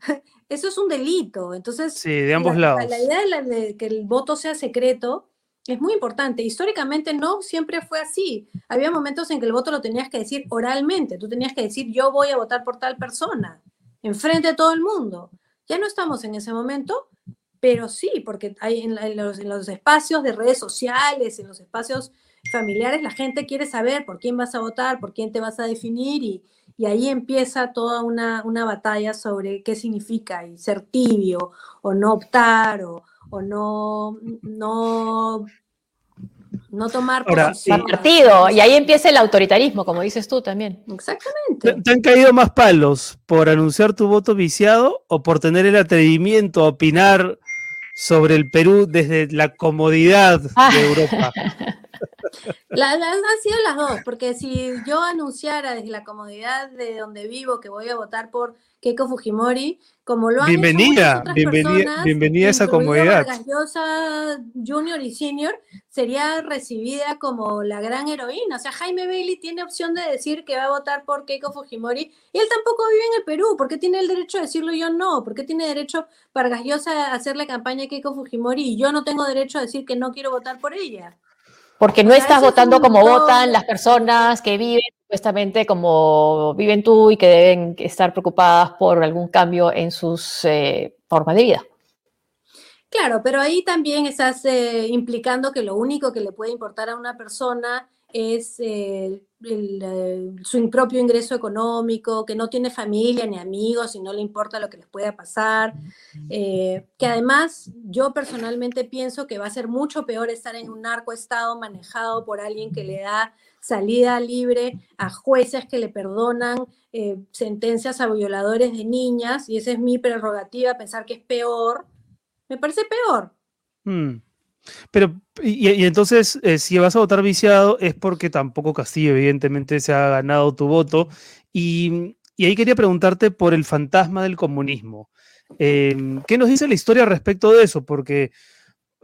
*laughs* eso es un delito. Entonces, sí, de ambos lados. La idea de, que el voto sea secreto es muy importante. Históricamente no siempre fue así. Había momentos en que el voto lo tenías que decir oralmente. Tú tenías que decir, yo voy a votar por tal persona, enfrente de todo el mundo. Ya no estamos en ese momento, pero sí, porque hay en, los, en los espacios de redes sociales, en los espacios familiares, la gente quiere saber por quién vas a votar, por quién te vas a definir y, y ahí empieza toda una, batalla sobre qué significa y ser tibio o no optar o, no, no, no tomar partido. Y ahí empieza el autoritarismo, como dices tú también. Exactamente. ¿Te, han caído más palos por anunciar tu voto viciado o por tener el atrevimiento a opinar sobre el Perú desde la comodidad de *laughs* ah. Europa? La, han sido las dos, porque si yo anunciara desde la comodidad de donde vivo que voy a votar por Keiko Fujimori, como lo han bienvenida, hecho bienvenida, personas, bienvenida a esa comodidad. Junior y Senior sería recibida como la gran heroína. O sea, Jaime Bailey tiene opción de decir que va a votar por Keiko Fujimori y él tampoco vive en el Perú. ¿Por qué tiene el derecho de decirlo y yo no? ¿Por qué tiene derecho Vargas Llosa a hacerle campaña a Keiko Fujimori y yo no tengo derecho a decir que no quiero votar por ella? Porque no estás votando como votan las personas que viven supuestamente como viven tú y que deben estar preocupadas por algún cambio en sus eh, formas de vida. Claro, pero ahí también estás eh, implicando que lo único que le puede importar a una persona es eh, su propio ingreso económico, que no tiene familia ni amigos y no le importa lo que les pueda pasar, eh, que además yo personalmente pienso que va a ser mucho peor estar en un narcoestado manejado por alguien que le da salida libre a jueces que le perdonan eh, sentencias a violadores de niñas, y esa es mi prerrogativa, pensar que es peor, me parece peor. Hmm. Pero, y, entonces, eh, si vas a votar viciado, es porque tampoco Castillo, evidentemente, se ha ganado tu voto. Y, ahí quería preguntarte por el fantasma del comunismo. Em, ¿Qué nos dice la historia respecto de eso? Porque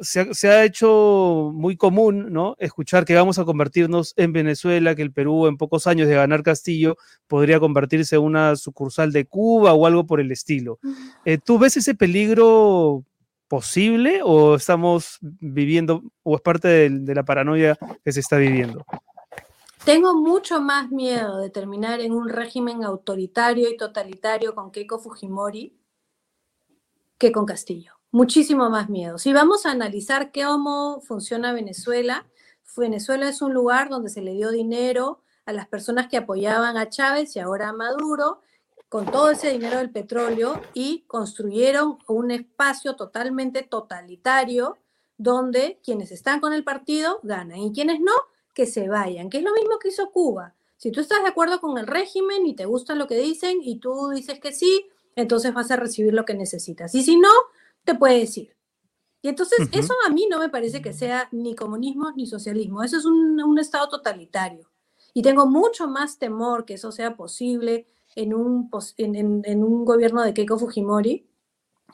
se ha, hecho muy común, ¿no? Escuchar que vamos a convertirnos en Venezuela, que el Perú en pocos años de ganar Castillo podría convertirse en una sucursal de Cuba o algo por el estilo. Eh, ¿Tú ves ese peligro posible o estamos viviendo o es parte de, la paranoia que se está viviendo? Tengo mucho más miedo de terminar en un régimen autoritario y totalitario con Keiko Fujimori que con Castillo. Muchísimo más miedo. Si vamos a analizar cómo funciona Venezuela, Venezuela es un lugar donde se le dio dinero a las personas que apoyaban a Chávez y ahora a Maduro, con todo ese dinero del petróleo y construyeron un espacio totalmente totalitario donde quienes están con el partido ganan y quienes no, que se vayan, que es lo mismo que hizo Cuba. Si tú estás de acuerdo con el régimen y te gusta lo que dicen y tú dices que sí, entonces vas a recibir lo que necesitas. Y si no, te puedes ir. Y entonces eso a mí no me parece que sea ni comunismo ni socialismo. Eso es un, un estado totalitario. Y tengo mucho más temor que eso sea posible en un, en, un gobierno de Keiko Fujimori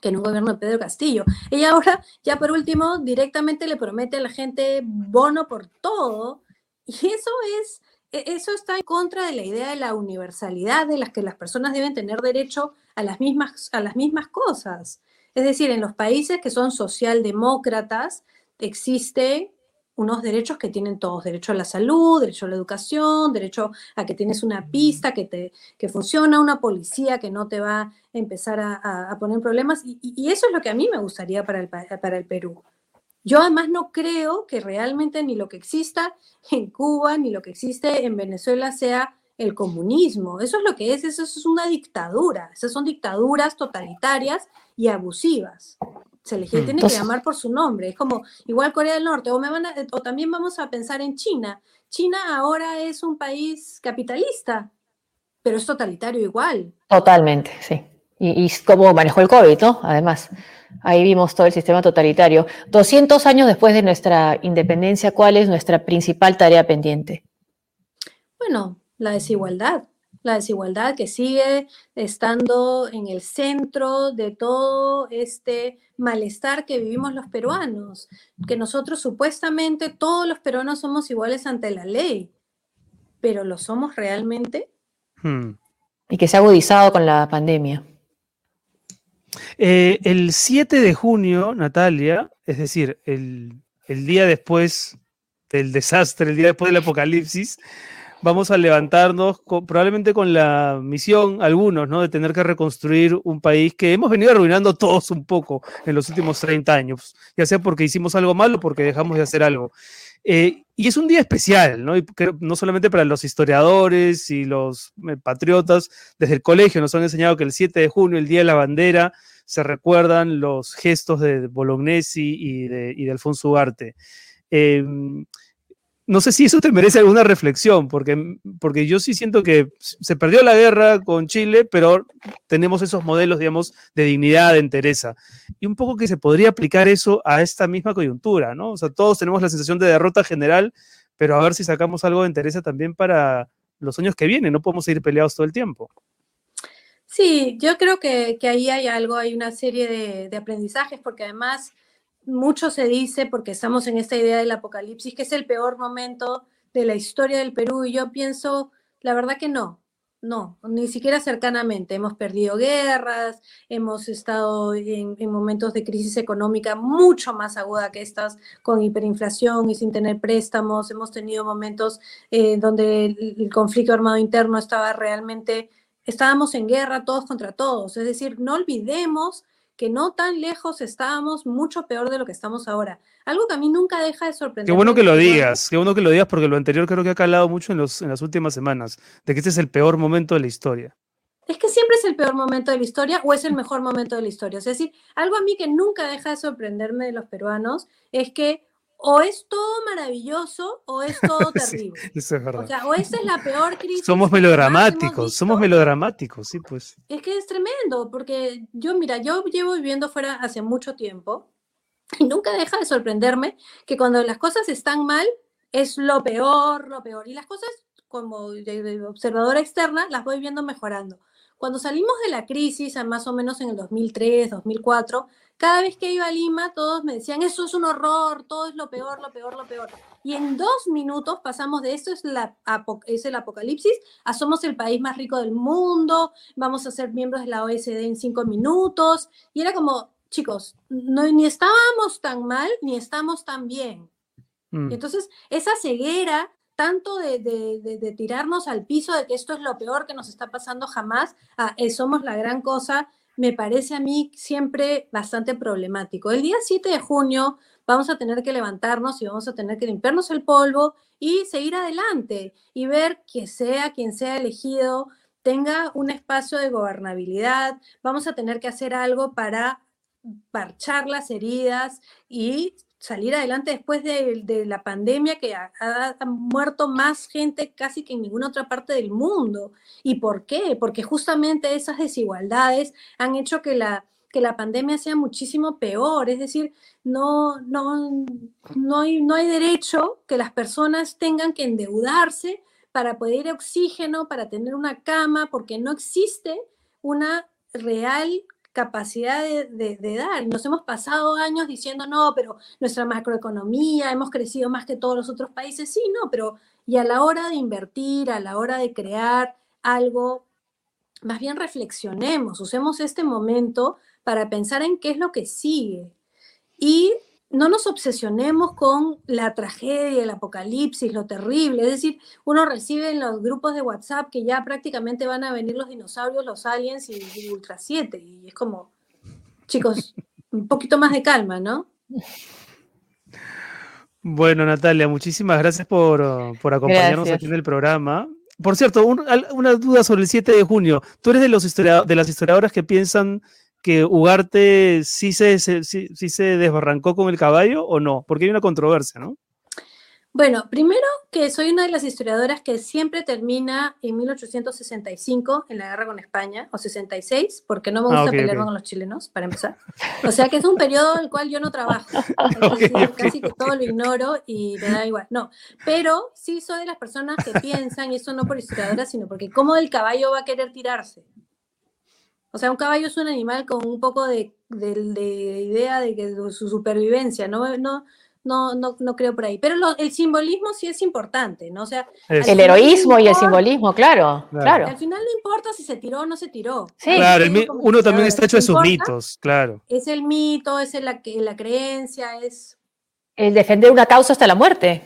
que en un gobierno de Pedro Castillo. Ella ahora, ya por último, directamente le promete a la gente bono por todo. Y eso es, e, eso está en contra de la idea de la universalidad, de las que las personas deben tener derecho a las mismas, a las mismas cosas. Es decir, en los países que son socialdemócratas existe unos derechos que tienen todos, derecho a la salud, derecho a la educación, derecho a que tienes una pista, que, te, que funciona, una policía que no te va a empezar a, poner problemas. Y, eso es lo que a mí me gustaría para el, para el Perú. Yo además no creo que realmente ni lo que exista en Cuba ni lo que existe en Venezuela sea el comunismo. Eso es lo que es, eso es una dictadura. Esas son dictaduras totalitarias y abusivas se les mm. tiene que llamar por su nombre. Es como igual Corea del Norte, o, me van o también vamos a pensar en China. China ahora es un país capitalista, pero es totalitario igual. Totalmente, sí. Y, y cómo manejó el COVID, ¿no? Además, ahí vimos todo el sistema totalitario. 200 años después de nuestra independencia, ¿cuál es nuestra principal tarea pendiente? Bueno, la desigualdad la desigualdad que sigue estando en el centro de todo este malestar que vivimos los peruanos, que nosotros supuestamente todos los peruanos somos iguales ante la ley, pero ¿lo somos realmente? Hmm. Y que se ha agudizado con la pandemia. Eh, el 7 de junio, Natalia, es decir, el, el día después del desastre, el día después del apocalipsis, vamos a levantarnos probablemente con la misión, algunos, ¿no? De tener que reconstruir un país que hemos venido arruinando todos un poco en los últimos 30 años, ya sea porque hicimos algo malo o porque dejamos de hacer algo. Eh, y es un día especial, ¿no? Y no solamente para los historiadores y los eh, patriotas, desde el colegio nos han enseñado que el 7 de junio, el Día de la Bandera, se recuerdan los gestos de Bolognesi y de, y de Alfonso Ugarte. Eh, no sé si eso te merece alguna reflexión, porque, porque yo sí siento que se perdió la guerra con Chile, pero tenemos esos modelos, digamos, de dignidad, de entereza. Y un poco que se podría aplicar eso a esta misma coyuntura, ¿no? O sea, todos tenemos la sensación de derrota general, pero a ver si sacamos algo de entereza también para los años que vienen, no podemos seguir peleados todo el tiempo. Sí, yo creo que, ahí hay algo, hay una serie de, de aprendizajes, porque además mucho se dice, porque estamos en esta idea del apocalipsis, que es el peor momento de la historia del Perú, y yo pienso, la verdad que no, no, ni siquiera cercanamente. Hemos perdido guerras, hemos estado en, momentos de crisis económica mucho más aguda que estas, con hiperinflación y sin tener préstamos. Hemos tenido momentos eh, donde el, conflicto armado interno estaba realmente, estábamos en guerra todos contra todos. Es decir, no olvidemos que no tan lejos estábamos, mucho peor de lo que estamos ahora. Algo que a mí nunca deja de sorprender. Qué bueno que lo digas, qué bueno que lo digas porque lo anterior creo que ha calado mucho en, los, en las últimas semanas, de que este es el peor momento de la historia. Es que siempre es el peor momento de la historia o es el mejor momento de la historia. Es decir, algo a mí que nunca deja de sorprenderme de los peruanos es que o es todo maravilloso o es todo *laughs* terrible. eso es verdad. O sea, o esta es la peor *laughs* crisis. Somos melodramáticos, somos melodramáticos, sí, pues. Es que es tremendo, porque yo, mira, yo llevo viviendo fuera hace mucho tiempo y nunca deja de sorprenderme que cuando las cosas están mal es lo peor, lo peor. Y las cosas, como observadora externa, las voy viendo mejorando. Cuando salimos de la crisis, más o menos en el 2003, 2004, cada vez que iba a Lima, todos me decían, eso es un horror, todo es lo peor, lo peor, lo peor. Y en dos minutos pasamos de esto es, la, es el apocalipsis a somos el país más rico del mundo, vamos a ser miembros de la OSD en cinco minutos. Y era como, chicos, no, ni estábamos tan mal, ni estamos tan bien. Mm. Entonces, esa ceguera tanto de, de, tirarnos al piso de que esto es lo peor que nos está pasando jamás, a eh, somos la gran cosa, me parece a mí siempre bastante problemático. El día 7 de junio vamos a tener que levantarnos y vamos a tener que limpiarnos el polvo y seguir adelante y ver que sea quien sea elegido tenga un espacio de gobernabilidad. Vamos a tener que hacer algo para parchar las heridas y salir adelante después de, la pandemia que ha, muerto más gente casi que en ninguna otra parte del mundo. ¿Y por qué? Porque justamente esas desigualdades han hecho que la, que la pandemia sea muchísimo peor. Es decir, no, no, no, hay, no hay derecho que las personas tengan que endeudarse para poder oxígeno, para tener una cama, porque no existe una real capacidad de, de, dar. Nos hemos pasado años diciendo, no, pero nuestra macroeconomía, hemos crecido más que todos los otros países. Sí, no, pero y a la hora de invertir, a la hora de crear algo, más bien reflexionemos, usemos este momento para pensar en qué es lo que sigue. Y no nos obsesionemos con la tragedia, el apocalipsis, lo terrible. Es decir, uno recibe en los grupos de WhatsApp que ya prácticamente van a venir los dinosaurios, los aliens y, y Ultra 7. Y es como, chicos, *laughs* un poquito más de calma, ¿no? Bueno, Natalia, muchísimas gracias por, acompañarnos aquí en el programa. Por cierto, una duda sobre el 7 de junio. ¿Tú eres de, los de las historiadoras que piensan que Ugarte sí se, sí, sí se desbarrancó con el caballo o no? Porque hay una controversia, ¿no? Bueno, primero que soy una de las historiadoras que siempre termina en 1865 en la guerra con España, o 66, porque no me gusta ah, pelear con los chilenos, para empezar. O sea que es un periodo en el cual yo no trabajo. *laughs* casi que todo lo ignoro y me da igual. No, pero sí soy de las personas que piensan, y eso no por historiadora, sino porque cómo el caballo va a querer tirarse. O sea, un caballo es un animal con un poco de, idea de que su supervivencia, no, no, no, no, no creo por ahí. Pero el simbolismo sí es importante, ¿no? O sea, el heroísmo y el simbolismo, claro, claro, Al final no importa si se tiró o no se tiró. Sí. Claro, uno también está hecho de sus mitos, claro. Es el mito, es la, la creencia, es... El defender una causa hasta la muerte.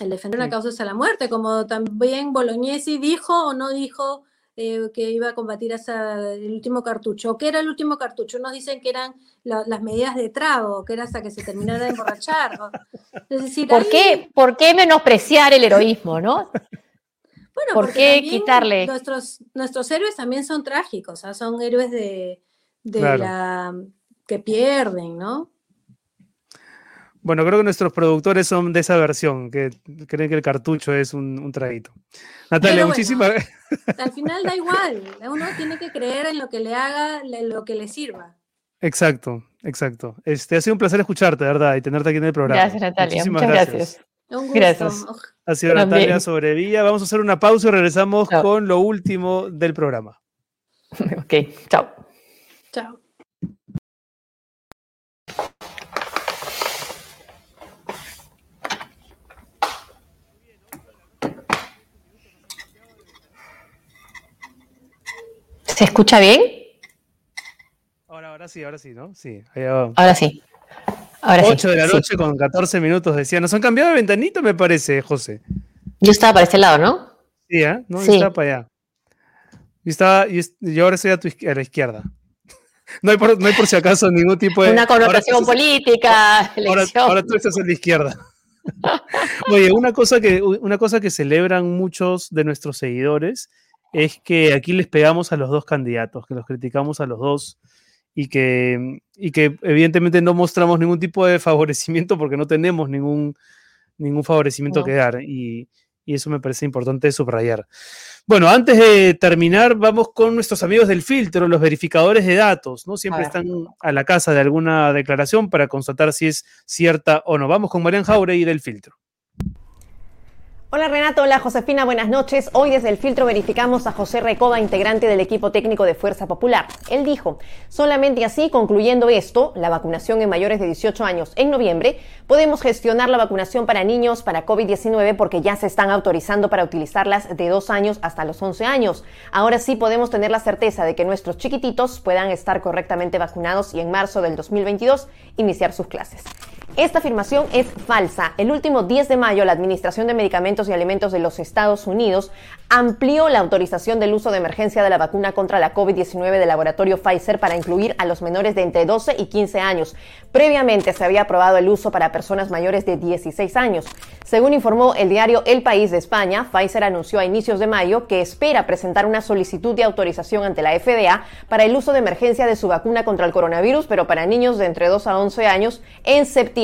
El defender una causa hasta la muerte, como también Bolognesi dijo o no dijo eh, que iba a combatir hasta el último cartucho. ¿Qué era el último cartucho? Nos dicen que eran las medidas de trago, que era hasta que se terminara de emborrachar. ¿Por, qué, ¿Por qué menospreciar el heroísmo, no? Bueno, ¿Por qué quitarle? Nuestros, nuestros héroes también son trágicos, son héroes de, la que pierden, ¿no? Bueno, creo que nuestros productores son de esa versión, que creen que el cartucho es un, un traguito. Natalia, muchísimas gracias. Al final da igual, uno tiene que creer en lo que le haga, en lo que le sirva. Exacto, exacto. Este, ha sido un placer escucharte, ¿verdad? Y tenerte aquí en el programa. Gracias, Natalia. Muchísimas Muchas gracias. Gracias. Ha sido Natalia Sobrevilla. Vamos a hacer una pausa y regresamos con lo último del programa. *laughs* Ok, chao. Chao. ¿Se escucha bien? Ahora, ahora sí, ahora sí, ¿no? Sí. Ahora sí. Ahora 8 de la noche con 14 minutos decía. Nos han cambiado de ventanita, me parece, José. Yo estaba para este lado, ¿no? Sí, ¿eh? No, yo estaba para allá. Yo, estaba, yo, ahora estoy a, tu, a la izquierda. *laughs* No hay, por, no hay por si acaso ningún tipo de. Una connotación política. Ahora, ahora, tú estás a *laughs* la izquierda. *laughs* Oye, una cosa, que, una cosa que celebran muchos de nuestros seguidores es que aquí les pegamos a los dos candidatos, que los criticamos a los dos y que, y que evidentemente no mostramos ningún tipo de favorecimiento porque no tenemos ningún, ningún favorecimiento que dar y, y, eso me parece importante subrayar. Bueno, antes de terminar, vamos con nuestros amigos del filtro, los verificadores de datos, ¿no? Siempre están a la casa de alguna declaración para constatar si es cierta o no. Vamos con Marian y del filtro. Hola Renato, hola Josefina, buenas noches. Hoy desde el filtro verificamos a José Recoba, integrante del equipo técnico de Fuerza Popular. Él dijo, solamente así, concluyendo esto, la vacunación en mayores de 18 años en noviembre, podemos gestionar la vacunación para niños para COVID-19 porque ya se están autorizando para utilizarlas de 2 años hasta los 11 años. Ahora sí podemos tener la certeza de que nuestros chiquititos puedan estar correctamente vacunados y en marzo del 2022 iniciar sus clases. Esta afirmación es falsa. El último 10 de mayo, la Administración de Medicamentos y Alimentos de los Estados Unidos amplió la autorización del uso de emergencia de la vacuna contra la COVID-19 del laboratorio Pfizer para incluir a los menores de entre 12 y 15 años. Previamente se había aprobado el uso para personas mayores de 16 años. Según informó el diario El País de España, Pfizer anunció a inicios de mayo que espera presentar una solicitud de autorización ante la FDA para el uso de emergencia de su vacuna contra el coronavirus, pero para niños de entre 2 a 11 años en septiembre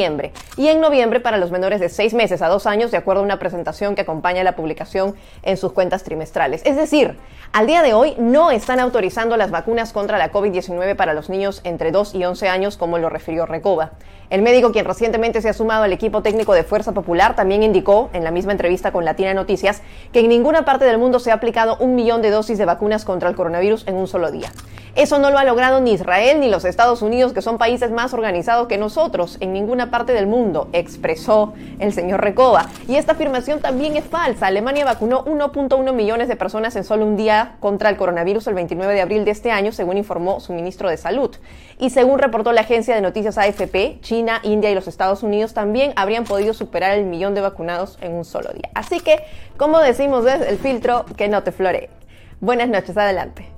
y en noviembre para los menores de 6 meses a 2 años, de acuerdo a una presentación que acompaña la publicación en sus cuentas trimestrales. Es decir, al día de hoy no están autorizando las vacunas contra la COVID-19 para los niños entre 2 y 11 años, como lo refirió Recoba. El médico, quien recientemente se ha sumado al equipo técnico de Fuerza Popular, también indicó en la misma entrevista con Latina Noticias que en ninguna parte del mundo se ha aplicado un millón de dosis de vacunas contra el coronavirus en un solo día. Eso no lo ha logrado ni Israel ni los Estados Unidos, que son países más organizados que nosotros en ninguna parte del mundo, expresó el señor Recoba. Y esta afirmación también es falsa. Alemania vacunó 1.1 millones de personas en solo un día contra el coronavirus el 29 de abril de este año, según informó su ministro de Salud. Y según reportó la agencia de noticias AFP, China, India y los Estados Unidos también habrían podido superar el millón de vacunados en un solo día. Así que, como decimos desde el filtro, que no te flore. Buenas noches, adelante.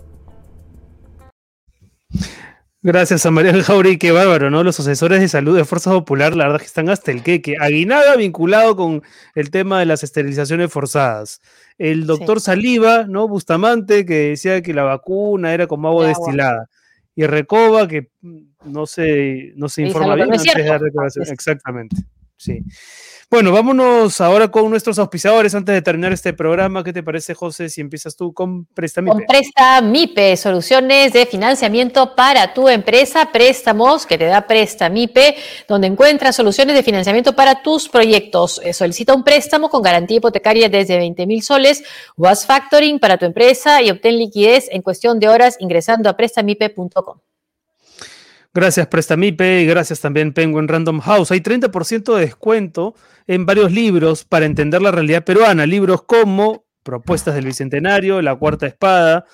Gracias a María Jauri, qué bárbaro, ¿no? Los asesores de salud de Fuerza Popular, la verdad que están hasta el queque. Aguinaga vinculado con el tema de las esterilizaciones forzadas. El doctor Saliva, ¿no? Bustamante, que decía que la vacuna era como agua destilada. Y Recoba, que mm, no se, no se informa bien antes de dar declaración. Exactamente, sí. Bueno, vámonos ahora con nuestros auspiciadores antes de terminar este programa. ¿Qué te parece, José, si empiezas tú con Prestamipe? Con Prestamipe, soluciones de financiamiento para tu empresa, préstamos que te da Prestamipe, donde encuentras soluciones de financiamiento para tus proyectos. Eh, solicita un préstamo con garantía hipotecaria desde 20 mil soles o haz factoring para tu empresa y obtén liquidez en cuestión de horas ingresando a prestamipe.com. Gracias Prestamipe y gracias también Penguin Random House. Hay 30% de descuento en varios libros para entender la realidad peruana. Libros como Propuestas del Bicentenario, La Cuarta Espada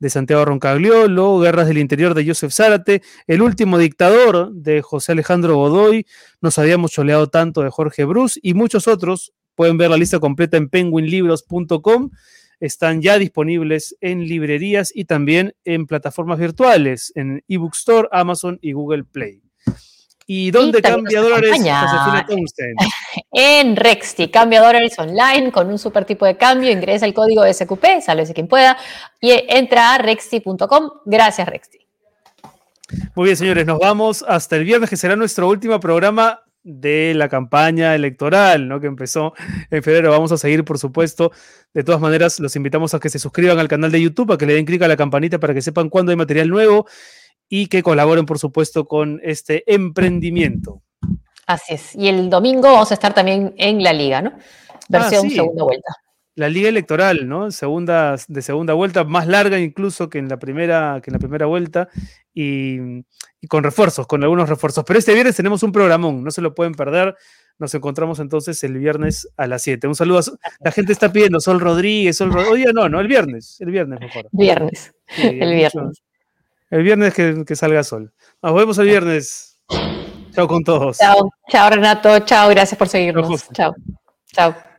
de Santiago Roncagliolo, Guerras del Interior de Joseph Zárate, El Último Dictador de José Alejandro Godoy, Nos habíamos choleado tanto de Jorge Bruce y muchos otros. Pueden ver la lista completa en penguinlibros.com están ya disponibles en librerías y también en plataformas virtuales, en ebook Store, Amazon y Google Play. ¿Y dónde cambia dólares, En *laughs* Rexti, cambia dólares online con un super tipo de cambio, ingresa el código SQP, sálvese quien pueda, y entra a rexti.com. Gracias, Rexti. Muy bien, señores, nos vamos hasta el viernes, que será nuestro último programa de la campaña electoral, ¿no? Que empezó en febrero. Vamos a seguir, por supuesto. De todas maneras, los invitamos a que se suscriban al canal de YouTube, a que le den clic a la campanita para que sepan cuándo hay material nuevo y que colaboren, por supuesto, con este emprendimiento. Así es. Y el domingo vamos a estar también en la liga, ¿no? Versión ah, segunda vuelta la liga electoral, ¿no? Segunda, de segunda vuelta, más larga incluso que en la primera, que en la primera vuelta, y, con refuerzos, con algunos refuerzos. Pero este viernes tenemos un programón, no se lo pueden perder. Nos encontramos entonces el viernes a las 7. Un saludo. A, la gente está pidiendo Sol Rodríguez, Sol Rodríguez. no, no, el viernes, el viernes mejor. Viernes, el viernes. el viernes que, salga Sol. Nos vemos el viernes. Chao con todos. Chao, chao Renato, chao, gracias por seguirnos. Chao, chao.